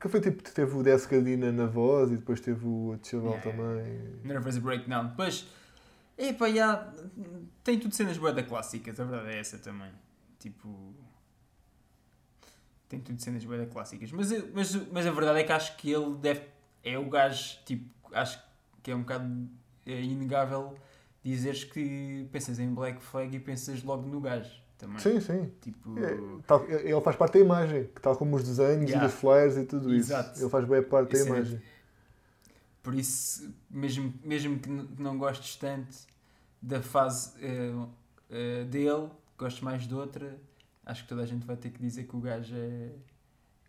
Que foi tipo, teve o Descadina na voz e depois teve o Chaval Yeah. também. Nervous Breakdown. Depois, epá, já, tem tudo cenas bué da clássicas, a verdade é essa também. Tipo, tem tudo cenas bué da clássicas. Mas, eu- mas, mas a verdade é que acho que ele deve, é o gajo, tipo, acho que é um bocado é inegável dizeres que pensas em Black Flag e pensas logo no gajo também. Sim, sim. Tipo, É, tal- ele faz parte da imagem, que tal como os desenhos Yeah. e dos flyers e tudo Exato. isso. Ele faz bem parte da é- imagem. Por isso, mesmo, mesmo que não gostes tanto da fase eh, eh, dele, gostes mais de outra, acho que toda a gente vai ter que dizer que o gajo é,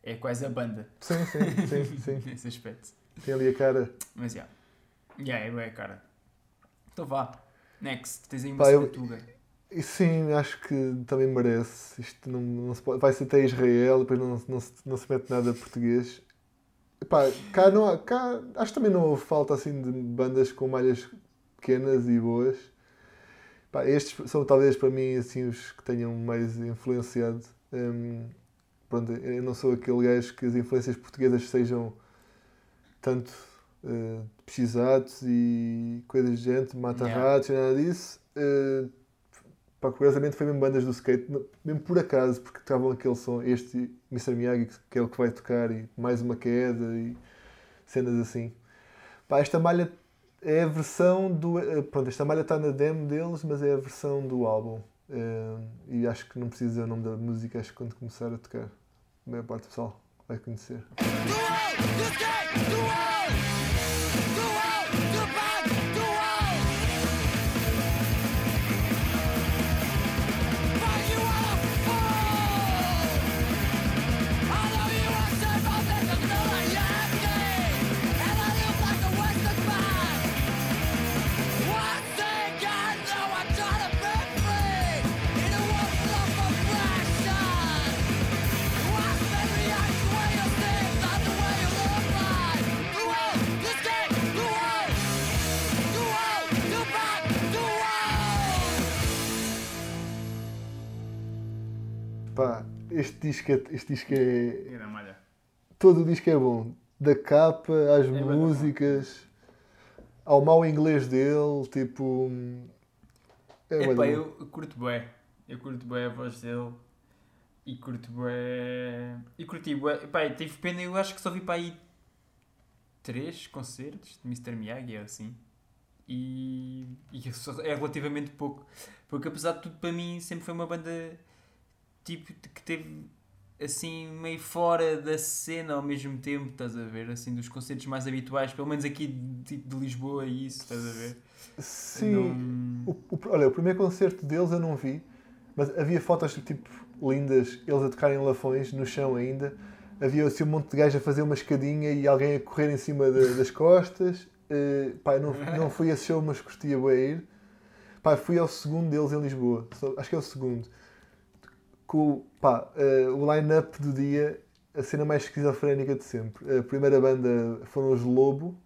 é quase a banda Sim, sim, sim, sim. nesse aspecto. Tem ali a cara. Mas já, yeah. é bué, cara. Então vá, next, tens aí uma Pá, eu-. E sim, acho que também merece. Isto não, não se pode, vai ser até Israel, depois não, não, se, não se mete nada português. Epá, cá não há, cá, acho que também não houve falta assim de bandas com malhas pequenas e boas. Pá, estes são talvez para mim assim os que tenham mais influenciado. Hum, pronto, eu não sou aquele gajo que as influências portuguesas sejam tanto uh, pesquisados e coisas de gente, mata-ratos e nada disso. Uh, pá, curiosamente foi mesmo bandas do skate, mesmo por acaso, porque estavam aquele som, este Mr. Miyagi, que é o que vai tocar, e mais uma queda e cenas assim. Pá, esta malha é a versão do. eh, Pronto, esta malha está na demo deles, mas é a versão do álbum. Eh, e acho que não preciso dizer o nome da música, acho que quando começar a tocar, a maior parte do pessoal vai conhecer. Este disco é. Este disco é Era malha. todo o disco é bom. Da capa às bom. músicas, ao mau inglês dele, tipo. É Epá, eu curto bué. Eu curto bué a voz dele. E curto bué... E curti bué... Epá, tive pena, eu acho que só vi para aí... Três concertos de Mr. Miyagi, ou assim. E... E é relativamente pouco. Porque apesar de tudo, para mim, sempre foi uma banda... Tipo, que teve... Assim, meio fora da cena ao mesmo tempo, estás a ver? Assim, dos concertos mais habituais. Pelo menos aqui, de, de Lisboa e isso, estás a ver? Sim. Não- O, o- olha, o primeiro concerto deles eu não vi, mas havia fotos tipo lindas, eles a tocarem lafões no chão ainda. Havia assim um monte de gajos a fazer uma escadinha e alguém a correr em cima da- das costas. Pá, eu não, não fui a esse show, mas curtia bem ir. Pá, fui ao segundo deles em Lisboa, acho que é o segundo. Com, pá, eh, o line-up do dia, a cena mais esquizofrénica de sempre. A primeira banda foram os Lobo,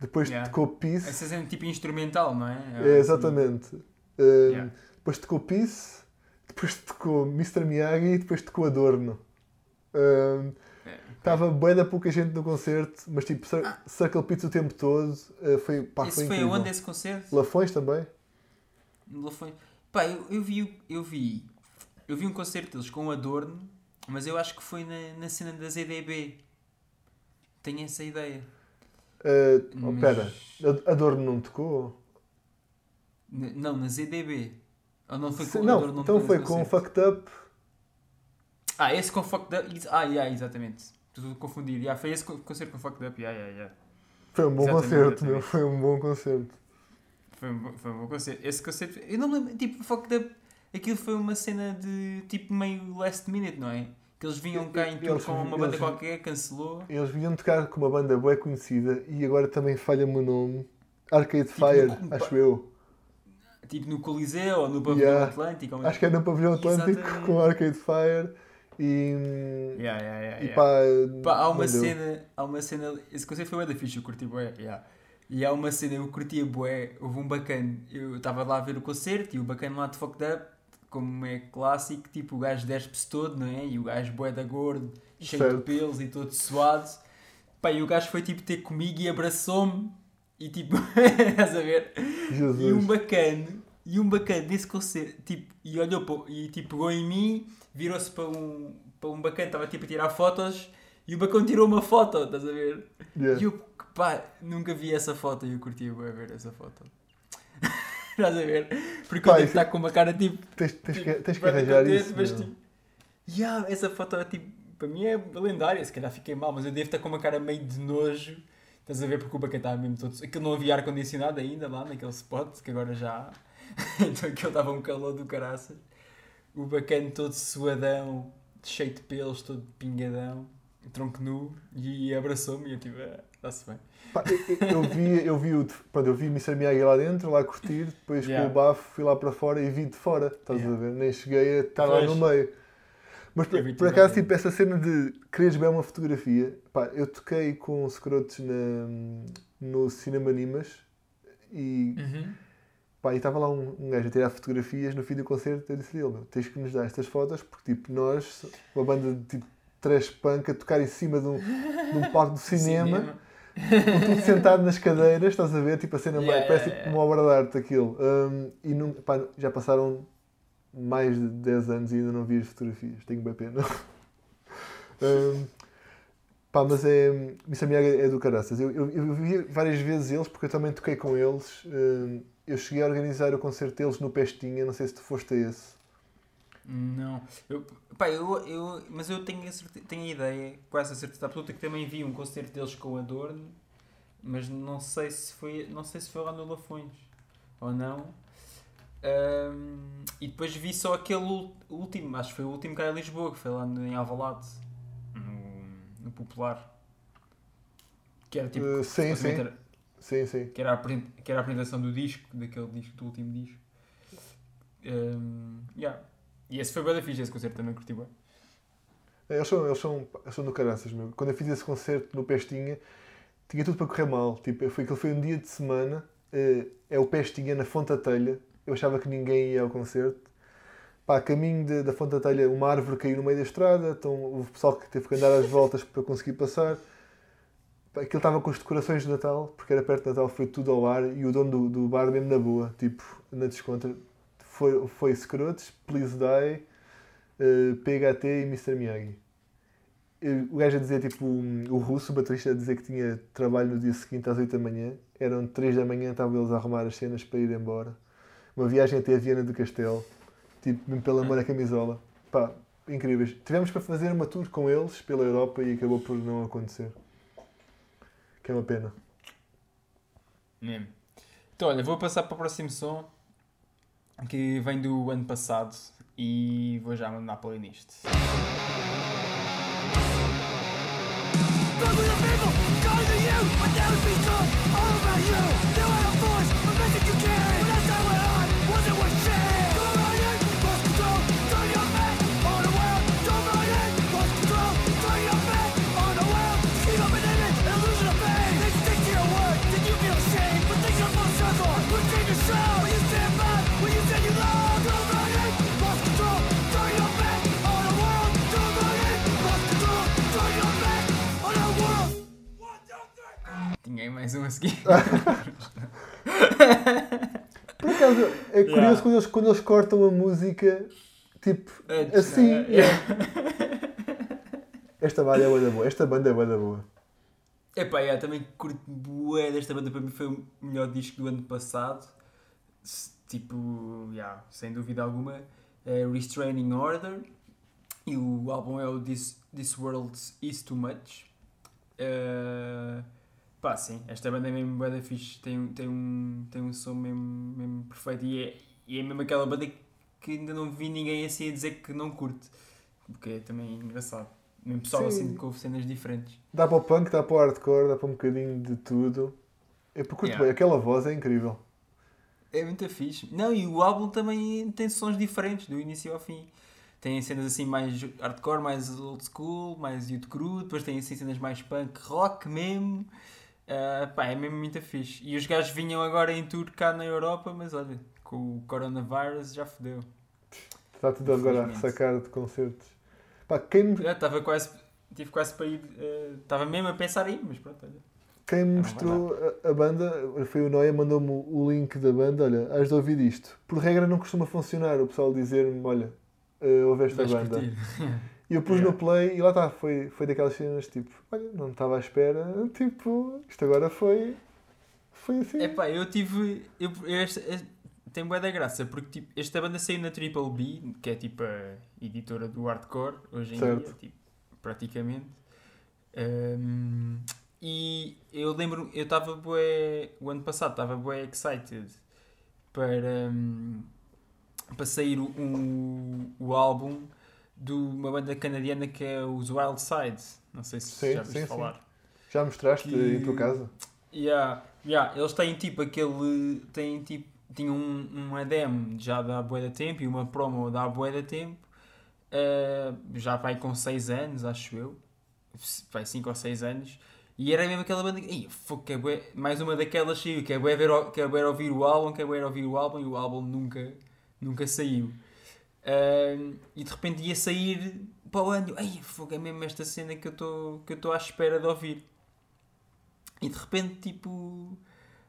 depois Yeah. tocou Peace. Essa cena tipo instrumental, não é? É, exatamente. Um, Yeah. Depois tocou Peace, depois tocou Mr. Miyagi e depois tocou Adorno. Um, É. Estava bué da pouca gente no concerto, mas tipo Cir- Circle Pits o tempo todo. uh, foi, pá, Esse foi foi onde esse concerto? Lafões também? Foi. Pá, eu, eu vi, eu vi, eu vi um concerto deles com o Adorno, mas eu acho que foi na, na cena da ZDB. Tenho essa ideia. Uh, oh, Mas- pera, Ad- Adorno não tocou? N- não, na ZDB. Ou não foi Se- com não, Adorno? então tocou foi com concerto. Fucked Up. Ah, esse com Fucked Up. Ah, yeah, exatamente. Estou a confundir. Yeah, foi esse co- concerto com Fucked Up. Yeah, yeah, yeah. Foi um bom Exatamente, concerto, meu. exatamente. Foi um bom concerto. Foi um, bom- foi um bom concerto. Esse concerto. Eu não me lembro. Tipo, Fucked Up. Aquilo foi uma cena de tipo meio last minute, não é? Que eles vinham cá em tour com uma banda eles- qualquer, cancelou. Eles vinham tocar com uma banda bué conhecida e agora também falha-me o nome. Arcade Tipo, Fire, no- acho eu. Tipo no Coliseu ou no Pavilhão Yeah. Atlântico. ou- Acho que é no Pavilhão Atlântico Exatamente. com Arcade Fire e, Yeah, yeah, yeah, e pá, Pá, há uma cena, há uma cena, esse concerto foi bué da fixe, eu curti bué, yeah. E há uma cena, eu curtia bué, houve um bacana, eu estava lá a ver o concerto e o bacana lá de Fucked Up, como é clássico, tipo o gajo despe-se todo, não é? E o gajo bué da gordo, cheio Certo. de pelos e todo suado. Pá, e o gajo foi tipo ter comigo e abraçou-me e tipo, estás a ver? Jesus. E um bacana, e um bacana desse concerto, tipo, e olhou para, e tipo, pegou em mim, virou-se para um, para um bacana, estava tipo a tirar fotos, e o bacana tirou uma foto, estás a ver? Yeah. E eu, pá, nunca vi essa foto e eu curti bué ver essa foto. Estás a ver? Porque eu devo estar com uma cara tipo, Tens, tens que, tens que arranjar contente, isso. mas meu. tipo, yeah, essa foto é tipo, para mim é lendária, se calhar fiquei mal, mas eu devo estar com uma cara meio de nojo. Estás a ver porque o bacana estava mesmo todo. Aquilo não havia ar-condicionado ainda lá naquele spot, que agora já há. então aquilo estava um calor do caraças. O bacana todo suadão, cheio de pelos, todo pingadão, tronco nu, e abraçou-me e eu tipo, ah, está-se bem. Pá, eu, eu vi, eu vi o pronto, eu vi Mr. Miyagi lá dentro, lá a curtir, depois Yeah. com o bafo fui lá para fora e vi de fora, estás Yeah. a ver? Nem cheguei a estar lá Pois. no meio. Mas por, por acaso, tipo, essa cena de quereres ver uma fotografia, pá, eu toquei com os scrotos na, no Cinema Animas e Uhum. Pá, e estava lá um, um gajo a tirar fotografias no fim do concerto. Eu disse-lhe, "Meu, tens que nos dar estas fotos, porque tipo, nós, uma banda de tipo trash punk, a tocar em cima de um, de um palco de cinema, com tudo sentado nas cadeiras, estás a ver? Tipo a cena Yeah, mais, parece yeah, tipo uma obra de arte aquilo. Um, e não, pá, já passaram mais de 10 anos e ainda não vi as fotografias. Tenho bem pena. Um, pá, mas é. Miyaga é do caraças. Eu, eu, eu vi várias vezes eles, porque eu também toquei com eles. Um, eu cheguei a organizar o concerto deles no Pestinha, não sei se tu foste a esse. Não. Eu, pá, eu, eu, mas eu tenho a, certe- tenho a ideia, quase a certeza absoluta, que também vi um concerto deles com o Adorno, mas não sei se foi, não sei se foi lá no Lafões ou não. Ahm, e depois vi só aquele último, acho que foi o último cá em Lisboa, que foi lá em Alvalade, no, no Popular. Que era tipo. Uh, sim, sim. era- Sim, sim. que era, a, que era a apresentação do disco, daquele disco, do último disco. Um, yeah. E esse foi bem da fixe, esse concerto também curti bem. Eles são, eles são, eles são do caraças, meu. Quando eu fiz esse concerto no Pestinha, tinha tudo para correr mal. Tipo, foi, aquilo foi um dia de semana, eh, é o Pestinha na Fonte da Telha. Eu achava que ninguém ia ao concerto. Pá, caminho de- da Fonte da Telha, uma árvore caiu no meio da estrada, então houve pessoal que teve que andar às voltas para conseguir passar. Pá, Aquilo estava com as decorações de Natal, porque era perto de Natal, foi tudo ao ar, e o dono do, do bar mesmo na boa, tipo, na descontra, foi, foi Scrotes, Please Die, eh, PHT e Mr. Miyagi. Eh, O gajo a dizer, tipo, o russo, o baterista, a dizer que tinha trabalho no dia seguinte às 8 da manhã. Eram 3 da manhã, estavam eles a arrumar as cenas para ir embora. Uma viagem até a Viana do Castelo, tipo, mesmo pela amor à camisola. Pá, incríveis. Tivemos para fazer uma tour com eles pela Europa e acabou por não acontecer. Que é uma pena. Mesmo. Então, olha, vou passar para o próximo som que vem do ano passado e vou já mandar people, calling to you, all about you. Aí mais um a seguir. Por acaso, é curioso Yeah. quando, eles, quando eles cortam a música, tipo, Antes, assim. né? yeah. Esta banda é bué da boa. Esta banda é bué da boa. Epá, yeah, também curto bué desta banda, para mim foi o melhor disco do ano passado. Tipo, yeah, sem dúvida alguma, é Restraining Order e o álbum é o This, This World Is Too Much. Eh, pá, sim, esta banda é mesmo bué da fixe, tem, tem, um, tem um som mesmo, mesmo perfeito e é, e é mesmo aquela banda que ainda não vi ninguém assim a dizer que não curte, porque é também engraçado. Mesmo pessoal Sim. assim que ouve cenas diferentes. Dá para o punk, dá para o hardcore, dá para um bocadinho de tudo. Eu curto Yeah. bem, aquela voz é incrível. É muito fixe. Não, e o álbum também tem sons diferentes, do início ao fim. Tem cenas assim mais hardcore, mais old school, mais youth cru, depois tem assim cenas mais punk, rock mesmo. Ah, pá, é mesmo muito fixe. E os gajos vinham agora em tour cá na Europa, mas olha, com o coronavirus já fodeu. Está tudo agora a Infelizmente. sacar de concertos. Pá, quem, me- Já estava quase, tive quase para ir, eh, estava mesmo a pensar ir, mas pronto, olha. quem me mostrou a, a banda foi o Noia, mandou-me o link da banda. Olha, has de ouvir isto. Por regra não costuma funcionar o pessoal dizer-me: Olha, uh, ouve esta Vais banda. E eu pus Yeah. no play e lá está, foi, foi daquelas cenas tipo: Olha, não estava à espera. Tipo, isto agora foi. Foi assim. Epá, eu tive. Eu, este- tem bué da graça, porque tipo, esta banda saiu na Triple B, que é tipo a editora do hardcore, hoje em Certo. dia, tipo, praticamente. Ahm, e eu lembro, eu estava bué. O ano passado estava bué excited para, hum, para sair o, um- o álbum de uma banda canadiana que é os Wild Sides. Não sei se Sim, já viste sim, sim. falar. Já mostraste Que- em tua casa? Yeah, yeah, eles têm tipo aquele. Têm tipo. Tinham um, uma demo já da da tempo e uma promo da da tempo. eh, já vai com 6 anos, acho eu. Vai 5 ou 6 anos. E era mesmo aquela banda "Ih, fogo, que é bué", mais uma daquelas saiu, que é bué ver, que é bué ouvir o álbum, que é bué ouvir o álbum e o álbum nunca, nunca saiu. Ahm, e de repente ia sair para o ano, ei, fogo, é mesmo esta cena que eu estou à espera de ouvir. E de repente, tipo,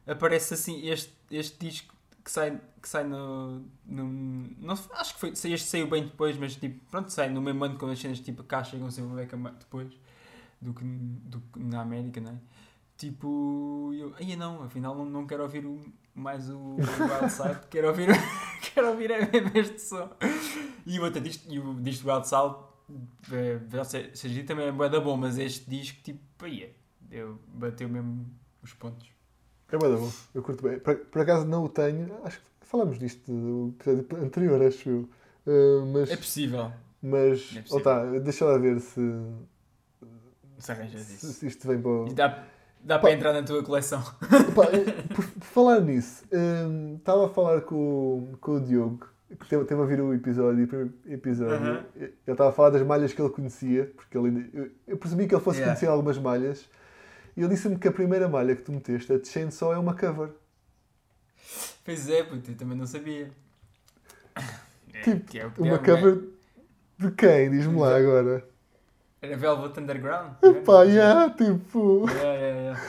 aparece assim este, este disco que sai, que sai no, no. Não, acho que foi. Este saiu bem depois, mas tipo, pronto, sai no mesmo ano quando as cenas tipo cá chegam sempre ma- depois do que, do que na América, não é? Tipo, eu, aí não, afinal não, não quero ouvir o, mais o, o Wild Side, quero ouvir, quero ouvir é mesmo este som. E o outro disco, e o disco do Wild é, é, se- seja também é da bom, mas este disco, tipo, aí, eu, bateu mesmo os pontos. É bem bom, eu curto bem. Por, por acaso não o tenho, acho que falámos disto no episódio anterior, acho eu. Uh, mas, É possível, mas é possível. oh, tá, deixa lá ver se, se arranjas isso. se isto vem para o. Dá, Pá. para entrar na tua coleção. Pá, por, por falar nisso, hum, estava a falar com, o- com o Diogo, que teve, teve a ouvir o episódio, o primeiro episódio. Aham. Ele estava a falar das malhas que ele conhecia, porque ele, eu, eu percebi que ele fosse Yeah. conhecer algumas malhas, e ele disse-me que a primeira malha que tu meteste, a de Chainsaw, é uma cover. Pois é, puto, eu também não sabia. É, Tipo, que é o- Uma é o- cover de quem? Diz-me lá agora. Era Velvet Underground? Pá, yeah, tipo. Yeah, yeah, yeah.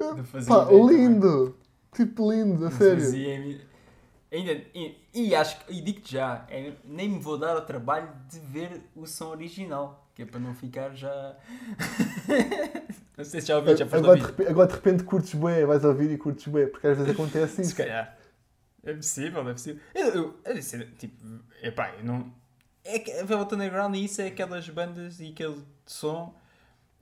Não fazia Pá, ideia também. lindo! Tipo, lindo, a sério. fazia imi- Ainda, e, e acho que, e digo-te já, é, nem me vou dar ao trabalho de ver o som original, que é para não ficar já. não sei se já ouviste, já Agora de, agora de repente curtes bué, vais ouvir e curtes bué, porque às vezes acontece Se isso. calhar. É possível, é possível. Eu, eu, eu tipo, epá, eu não. É a Velvet Underground e isso é aquelas bandas e aquele som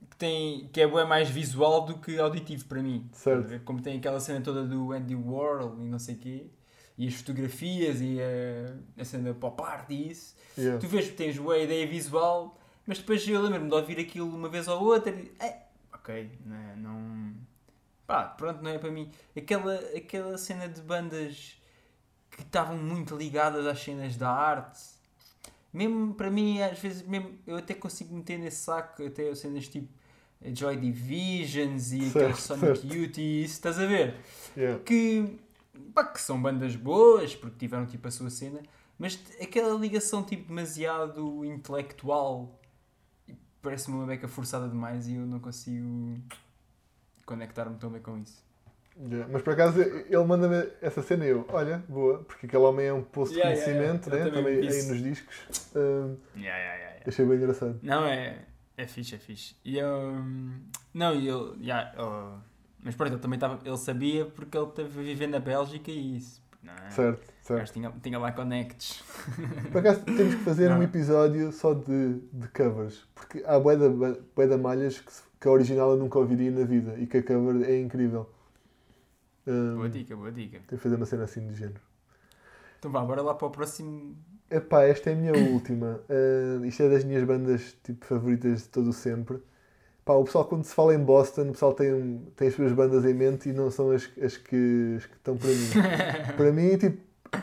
que, tem, que é bué mais visual do que auditivo para mim. Certo. Como tem aquela cena toda do Andy Warhol e não sei o quê, e as fotografias e a, a cena pop art e isso. Yeah. Tu vês que tens boa ideia visual, mas depois eu lembro-me de ouvir aquilo uma vez ou outra e. É, ok, não, não. Pá, pronto, não é para mim. Aquela, aquela cena de bandas que estavam muito ligadas às cenas da arte. Mesmo para mim, às vezes, mesmo, eu até consigo meter nesse saco até cenas tipo Joy Divisions e Certo, Sonic certo. Youth e isso, estás a ver? Yeah. que, pá, que são bandas boas, porque tiveram tipo a sua cena, mas aquela ligação tipo demasiado intelectual parece-me uma beca forçada demais e eu não consigo conectar-me tão bem com isso. Yeah. Mas por acaso ele manda-me essa cena e eu, olha, boa, porque aquele homem é um poço de Yeah, yeah, conhecimento, yeah. Né? também também aí nos discos. Yeah, yeah, yeah, yeah. achei bem engraçado. Não, é, é fixe, é fixe. E eu, não, e eu, yeah, oh, mas pronto, ele também estava, ele sabia porque ele esteve a viver na Bélgica e isso. Não é? Certo, certo. tinha, tinha lá connects. Por acaso temos que fazer um Não. episódio só de, de covers, porque há bué da, bué da malhas que, que a original eu nunca ouviria na vida e que a cover é incrível. Hum, Boa dica, boa dica. Tenho que fazer uma cena assim do género. Então vá, bora lá para o próximo Epá, esta é a minha última. Uh, isto é das minhas bandas tipo, favoritas de todo o sempre. Pá, o pessoal, quando se fala em Boston, o pessoal tem, um- tem as suas bandas em mente e não são as, as, que, as que estão para mim. para mim, tipo,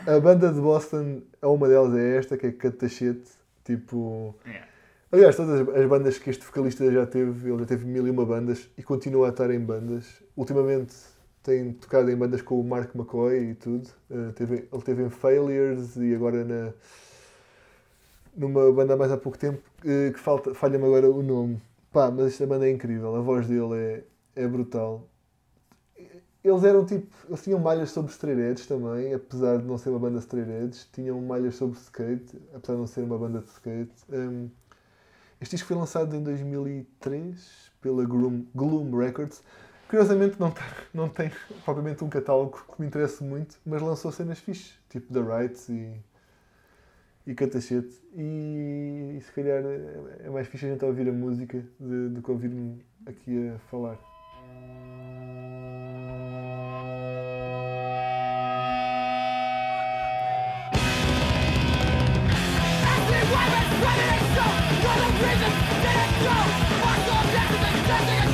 a banda de Boston, uma delas é esta, que é Catachete. Tipo. Yeah. Aliás, todas as- as bandas que este vocalista já teve, ele já teve mil e uma bandas e continua a estar em bandas. Ultimamente tem tocado em bandas com o Mark McCoy e tudo. Uh, teve- ele teve em Failures e agora na, numa banda mais há pouco tempo uh, que falta, falha-me agora o nome. Pá, mas esta banda é incrível, a voz dele é, é brutal. Eles eram tipo, eles tinham malhas sobre straight também, apesar de não ser uma banda straight tinham malhas sobre skate, apesar de não ser uma banda de skate. Um, este disco foi lançado em 2003 pela Gloom, Gloom Records. Curiosamente não tem, não tem propriamente um catálogo que me interessa muito, mas lançou cenas fixe, tipo The Rights e, e Catachete. E, e se calhar é, é mais fixe a gente ouvir a música do que ouvir-me aqui a falar. Not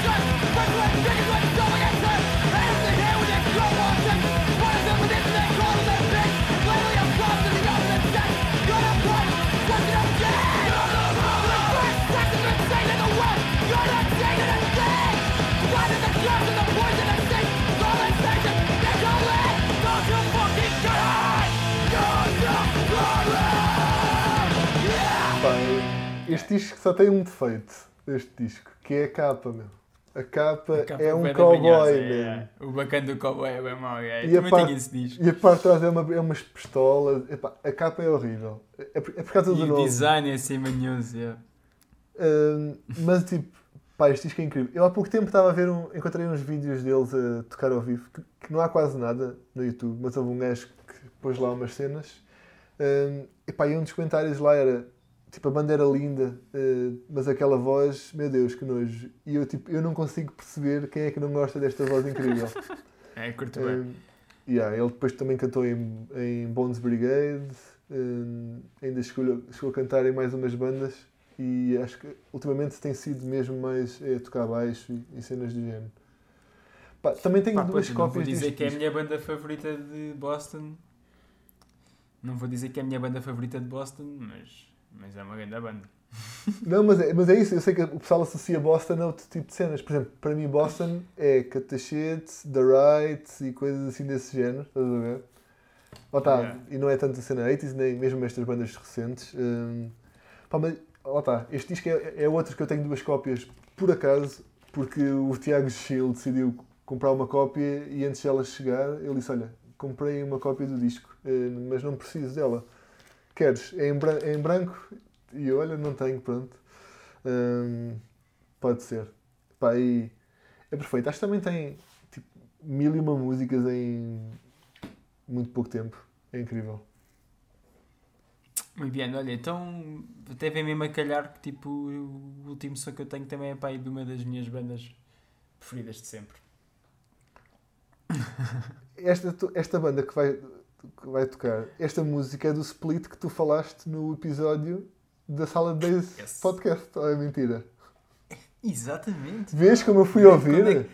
este disco só tem um defeito, este disco, que é a capa, meu. A capa, A capa é um bué da cowboy, man. é. O bacana do cowboy é bem mau. É. E Eu a também parte- tenho esse disco. E a parte de trás é, uma, é umas pistolas. Epá, a capa é horrível. É, por- é por causa E do o nome. design é assim manhoso. é. Hum, mas tipo, pá, este disco é incrível. Eu há pouco tempo estava a ver, um, encontrei uns vídeos deles a tocar ao vivo, que, que não há quase nada no YouTube, mas houve um gajo que pôs lá umas cenas. Hum, epá, e um dos comentários lá era tipo a banda era linda, eh, mas aquela voz, meu Deus, que nojo. E eu tipo, eu não consigo perceber quem é que não gosta desta voz incrível. É, curto bem. Um, yeah, ele depois também cantou em, em Bones Brigade, um, ainda chegou, chegou a cantar em mais umas bandas e acho que ultimamente tem sido mesmo mais é, tocar baixo e, e cenas do género. Pá, também tenho Pá, duas pois, eu não vou cópias dizer que é a minha banda favorita de Boston. Não vou dizer que é a minha banda favorita de Boston, mas, mas é uma grande banda. Não, mas é, mas é isso, eu sei que o pessoal associa Boston a outro tipo de cenas. Por exemplo, para mim Boston é Catachete, The Right e coisas assim desse género, estás a ver? Lá está, Yeah. e não é tanto a cena 80s, nem mesmo estas bandas recentes. Hum, pá, mas lá está, este disco é, é outro que eu tenho duas cópias por acaso, porque o Tiago Gil decidiu comprar uma cópia e antes dela chegar, ele disse: Olha, comprei uma cópia do disco, eh, mas não preciso dela. Queres? É em, bran- é em branco? E eu, olha, não tenho, pronto. Hum, pode ser. Pá, e é perfeito. Acho que também tem tipo, mil e uma músicas em muito pouco tempo. É incrível. Muito bem, olha, então até vem mesmo a calhar que tipo o último som que eu tenho também é aí de uma das minhas bandas preferidas de sempre. Esta, esta banda que vai, que vai tocar, esta música é do split que tu falaste no episódio da Sala de Yes. podcast. Ou é mentira? Exatamente. Vês como eu fui ouvir? é que-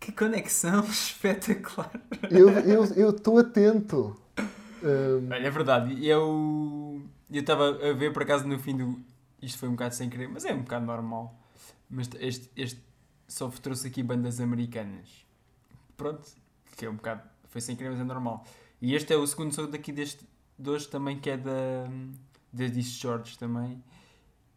Que conexão espetacular. Eu Eu estou atento. Hum, Olha, é verdade, eu eu estava a ver por acaso no fim do. Isto foi um bocado sem querer, mas é um bocado normal. Mas este, este só trouxe aqui bandas americanas. Pronto, que é um bocado. Foi sem querer, mas é normal. E este é o segundo som daqui deste, de hoje também, que é da, da Discharge também.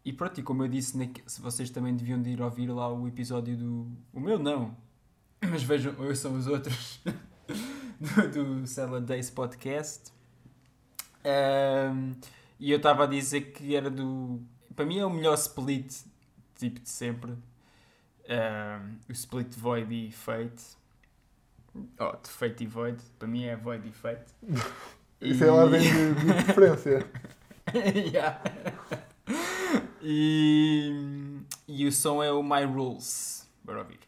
E pronto, e como eu disse, se vocês também deviam de ir ouvir lá o episódio do. O meu não, mas vejam, ouçam os outros do, do Salad Days Podcast. Ahm, e eu estava a dizer que era do. Para mim é o melhor split tipo de sempre. Ahm, o split Void e Fate. Oh, de Fate e Void. Para mim é Void e Fate. Isso é a ordem de, de preferência. Yeah. e, e o som é o My Rules. Bora ouvir.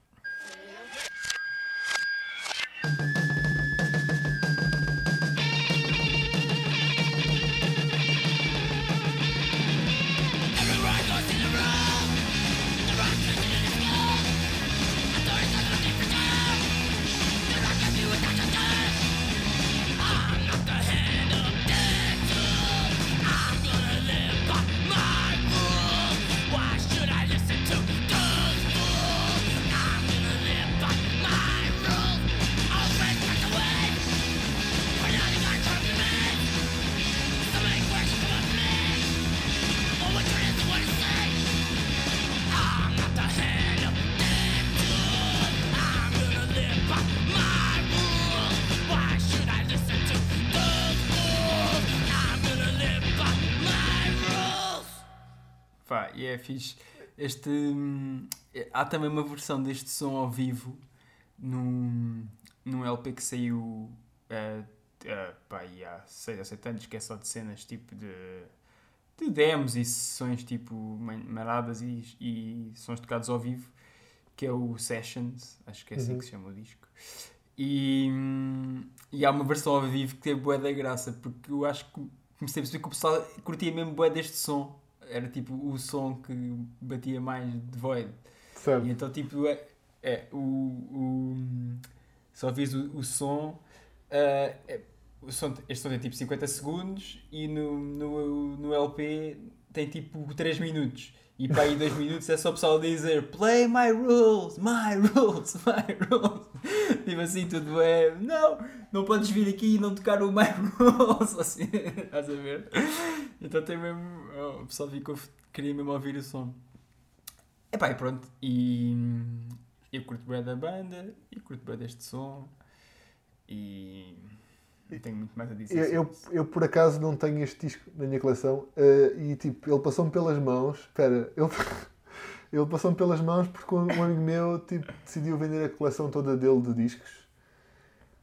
Fixe. Este, hum, há também uma versão deste som ao vivo num, num LP que saiu eh, eh, pá, há 6 ou 7 anos, que é só de cenas tipo de, de demos e sessões tipo maradas e, e sons tocados ao vivo, que é o Sessions, acho que é assim Uhum. que se chama o disco. E, hum, e há uma versão ao vivo que tem bué da graça, porque eu acho que comecei a perceber que o pessoal curtia mesmo bué deste som. Era tipo o som que batia mais de void. E Certo. então tipo é, é o, o só vês o, o som, ah, é- o som este som tem tipo 50 segundos e no, no, no LP tem tipo 3 minutos e para aí 2 minutos é só o pessoal dizer play my rules, my rules, my rules tipo assim, tudo é. Não, não podes vir aqui e não tocar o My Rules. Assim, estás a ver? Então tem mesmo. oh, o pessoal ficou. queria mesmo ouvir o som. Epá, e pronto. E. Eu curto bem da banda e curto bem deste som. E. Não tenho muito mais a dizer. Eu, eu, eu, por acaso não tenho este disco na minha coleção eh, e tipo, ele passou-me pelas mãos. Espera, ele, ele passou-me pelas mãos porque um, um amigo meu tipo, decidiu vender a coleção toda dele de discos.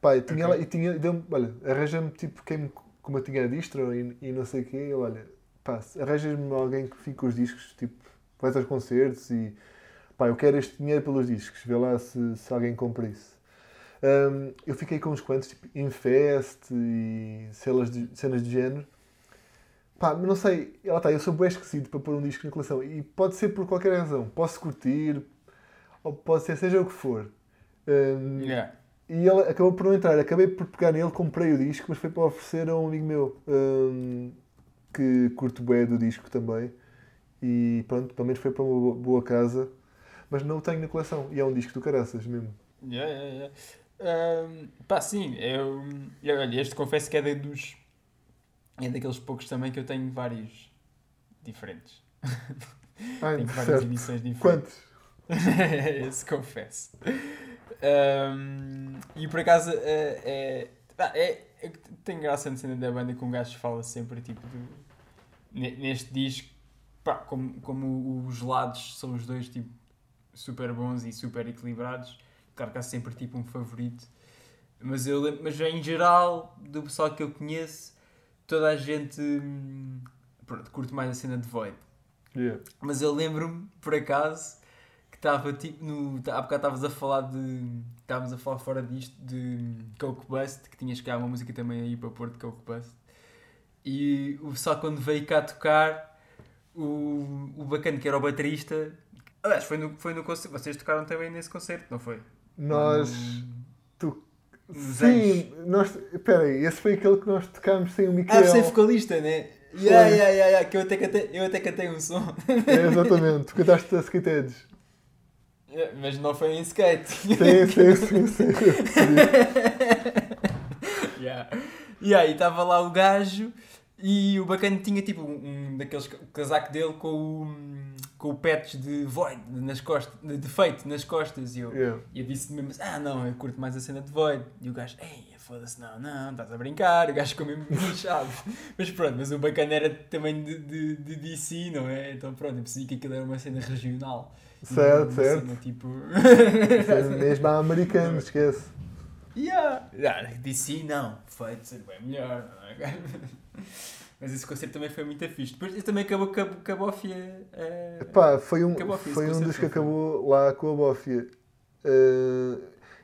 E tinha, Ok. lá- e tinha, olha, arranja-me tipo quem, como eu tinha a distro e, e não sei o quê. Olha, pá, arranjas-me alguém que fique com os discos, tipo, vais aos concertos e pá, eu quero este dinheiro pelos discos, vê lá se, se alguém compra isso. Hum, eu fiquei com uns quantos, tipo Infest e cenas de, cenas de género. Pá, mas não sei, lá está, eu sou bem esquecido para pôr um disco na coleção e pode ser por qualquer razão. Posso curtir, ou pode ser seja o que for. Hum, Yeah. E ele acabou por não entrar. Acabei por pegar nele, comprei o disco, mas foi para oferecer a um amigo meu hum, que curto bem do disco também. E pronto, pelo menos foi para uma boa- casa. Mas não o tenho na coleção. E é um disco do caraças mesmo. Yeah, yeah, yeah. Ahm, pá, sim, eu, eu, este confesso que é dos. É daqueles poucos também que eu tenho vários diferentes. Ai, tenho várias certo. edições diferentes. Quantos? Esse confesso. Ahm, e por acaso é, é, é, é que tem graça na cena da banda que um gajo fala sempre tipo ne- neste disco, pá, como, como os lados são os dois tipo super bons e super equilibrados, claro que há sempre tipo um favorito. Mas, eu, mas em geral, do pessoal que eu conheço, toda a gente hum, pronto, curte mais a cena de Void. Yeah. Mas eu lembro-me, por acaso, que estava tipo no. Há bocado estavas a falar de. Estávamos a falar fora disto de Coke Bust, que tinhas que dar uma música também aí para pôr de Coke Bust. E o pessoal quando veio cá tocar, o, o bacana que era o baterista. Aliás, foi no, foi no concerto. Vocês tocaram também nesse concerto, não foi? Nós. No- nos Sim, nós. Espera aí, esse foi aquele que nós tocámos sem o Ah, Micael. você é vocalista, né? Yeah, yeah, yeah, yeah, que eu até cantei, eu até cantei um som. É, exatamente, tu cantaste a Skate Edge. Mas não foi em skate. Sim, sim, sim, sim. yeah. Yeah, e estava lá o gajo e o bacana tinha tipo um, daqueles ca- casaco dele com o, com o patch de Void nas costas, de defeito nas costas. E eu, Yeah. eu disse mesmo assim, ah não, eu curto mais a cena de Void. E o gajo, ei, foda-se, não, não, estás a brincar. O gajo ficou mesmo lixado. mas pronto, mas o bacana era também de, de, de DC, não é? Então pronto, eu percebi que aquilo era uma cena regional. Certo, certo. cena, tipo... É mesmo a americano, esquece. Yeah. Yeah, DC não, feito ser bem melhor. não é? Mas esse concerto também foi muito fixe. Depois também acabou com a, bófia. eh, Pá, foi um, foi um dos que acabou lá com a Bófia. Eh,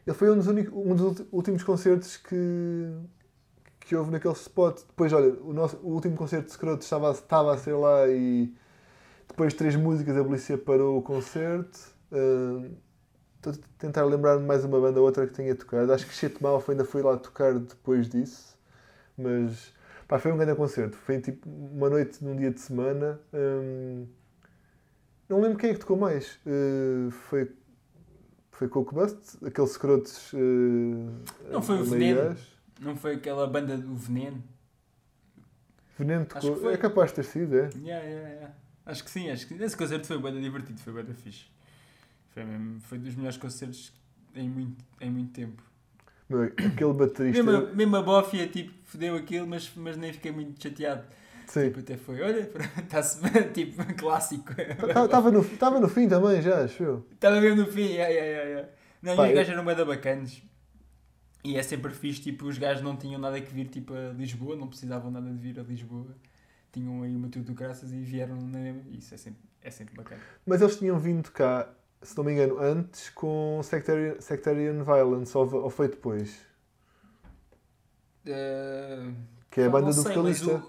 ele foi um dos, únicos, um dos últimos concertos que, que houve naquele spot. Depois, olha, o, nosso, o último concerto de Scroto estava, a- estava a ser lá e depois de três músicas a polícia parou o concerto. Eh, Estou a tentar lembrar-me mais uma banda ou outra que tenha tocado. Acho que Shit ainda foi lá tocar depois disso. Mas pá, foi um grande concerto. Foi tipo uma noite num dia de semana. Hum, não lembro quem é que tocou mais. Uh, foi, foi Coke Bust, aqueles scrotos. Uh, Não foi o Veneno? gás. Não foi aquela banda do Veneno? Veneno Acho tocou. que foi. É capaz de ter sido, é? Yeah, yeah, yeah. Acho que sim, acho que. Esse concerto foi bem divertido, foi bem fixe. Foi, mesmo, foi dos melhores concertos em muito, em muito tempo. Meu, aquele baterista. Mesmo, a- mesmo a bófia, tipo, fodeu aquilo, mas, mas nem fiquei muito chateado. Sim. Tipo, até foi, olha, está-se tipo, clássico. Estava no, tava no fim também, já, acho eu. Estava mesmo no fim, yeah, yeah, yeah. Não, Pá, e os gajos eram bem bacanas. E é sempre fixe, tipo, os gajos não tinham nada que vir tipo, a Lisboa, não precisavam nada de vir a Lisboa. Tinham aí uma tudo do graças e vieram na mesma. Isso é sempre, é sempre bacana. Mas eles tinham vindo cá, se não me engano, antes com Sectarian, Sectarian Violence, ou, ou foi depois? Eh, Que é a banda do sei, vocalista.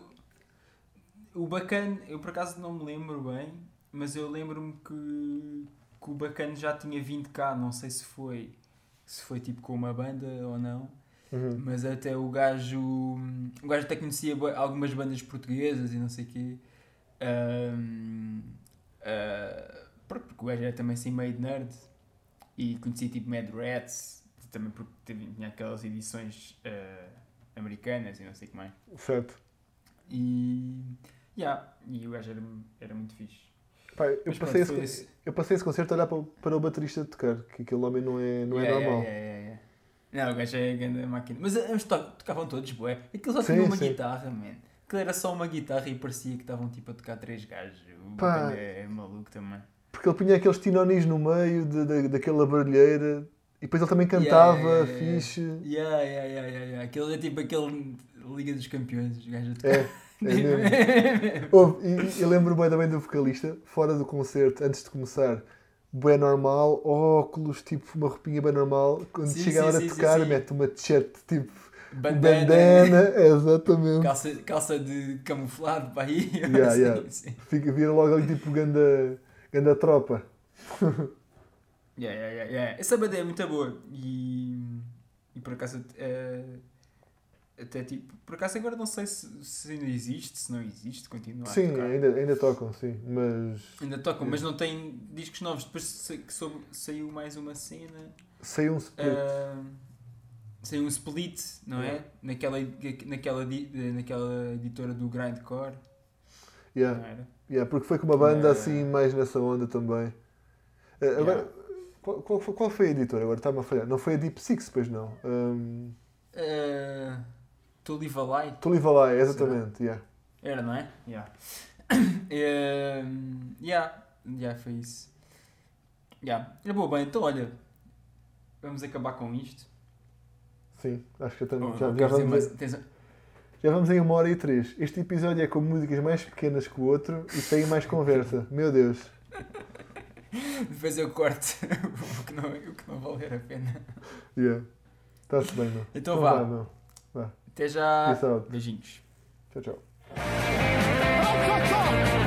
O, o bacana, eu por acaso não me lembro bem, mas eu lembro-me que, que o bacana já tinha vindo cá, não sei se foi se foi tipo com uma banda ou não. Uhum. Mas até o gajo. O gajo até conhecia algumas bandas portuguesas e não sei o quê. Ahm, ah, pronto, porque o gajo era também assim meio nerd. E conhecia tipo Mad Rats, também porque tinha aquelas edições eh, americanas e não sei o que mais. Certo. E. Yeah, e o gajo era, era muito fixe. Pá, eu, Mas passei pronto, esse, eu passei esse concerto a olhar para, para o baterista tocar, que aquele homem não é, não é Yeah, normal. yeah, yeah. Não, o gajo é grande máquina. Mas eles to tocavam todos, bué. Aquilo só tinha uma sim. guitarra, man. Aquilo era só uma guitarra e parecia que estavam tipo a tocar três gajos. O Pá. é maluco também. Porque ele punha aqueles tinonis no meio de, de- daquela barulheira e depois ele também cantava, Yeah, yeah, yeah, fixe. Yeah, yeah, yeah, yeah. Aquele é tipo aquele Liga dos Campeões, os gajos a tocar. É, é mesmo. Houve- e, eu lembro bem também do vocalista, fora do concerto, antes de começar, bem normal, óculos, tipo uma roupinha bem normal. Quando Sim, chega a sim, hora sim, de sim, tocar, sim. mete uma t-shirt tipo Bandana, bandana, exatamente. calça, calça de camuflado para aí. Yeah, Sim, yeah. sim. Fica, vira logo ali tipo ganda, ganda tropa. Yeah, yeah, yeah, yeah. Essa banda é muito boa e, e por acaso eh, até tipo, por acaso agora não sei se, se ainda existe, se não existe, continua a Sim, tocar. ainda, ainda tocam, sim, mas Ainda tocam, mas não tem discos novos. Depois sa- que soube- saiu mais uma cena. saiu um split. ah, saiu um split, não é? Yeah. Naquela, naquela, di- naquela editora do Grindcore. Yeah. Não era? Yeah, porque foi com uma banda Yeah. assim mais nessa onda também. Eh, agora, qual, qual foi- qual foi a editora? Agora está-me a falhar. Não foi a Deep Six, pois não. Um, a Lie. Toliva lá, exatamente. Yeah. Era, não é? Yeah. Ehm, yeah. Yeah, foi isso. Yeah. É boa, bem, então olha, vamos acabar com isto. Sim, acho que já, estamos- Ou- já, já vamos, mais- tens- já vamos em uma hora e três. Este episódio é com músicas mais pequenas que o outro e tem mais conversa. Meu Deus. Depois eu corto o que não, o que não valer a pena. Yeah. Está-se bem, não? Então vá. meu. Até já. Beijinhos. Tchau, tchau. Oh!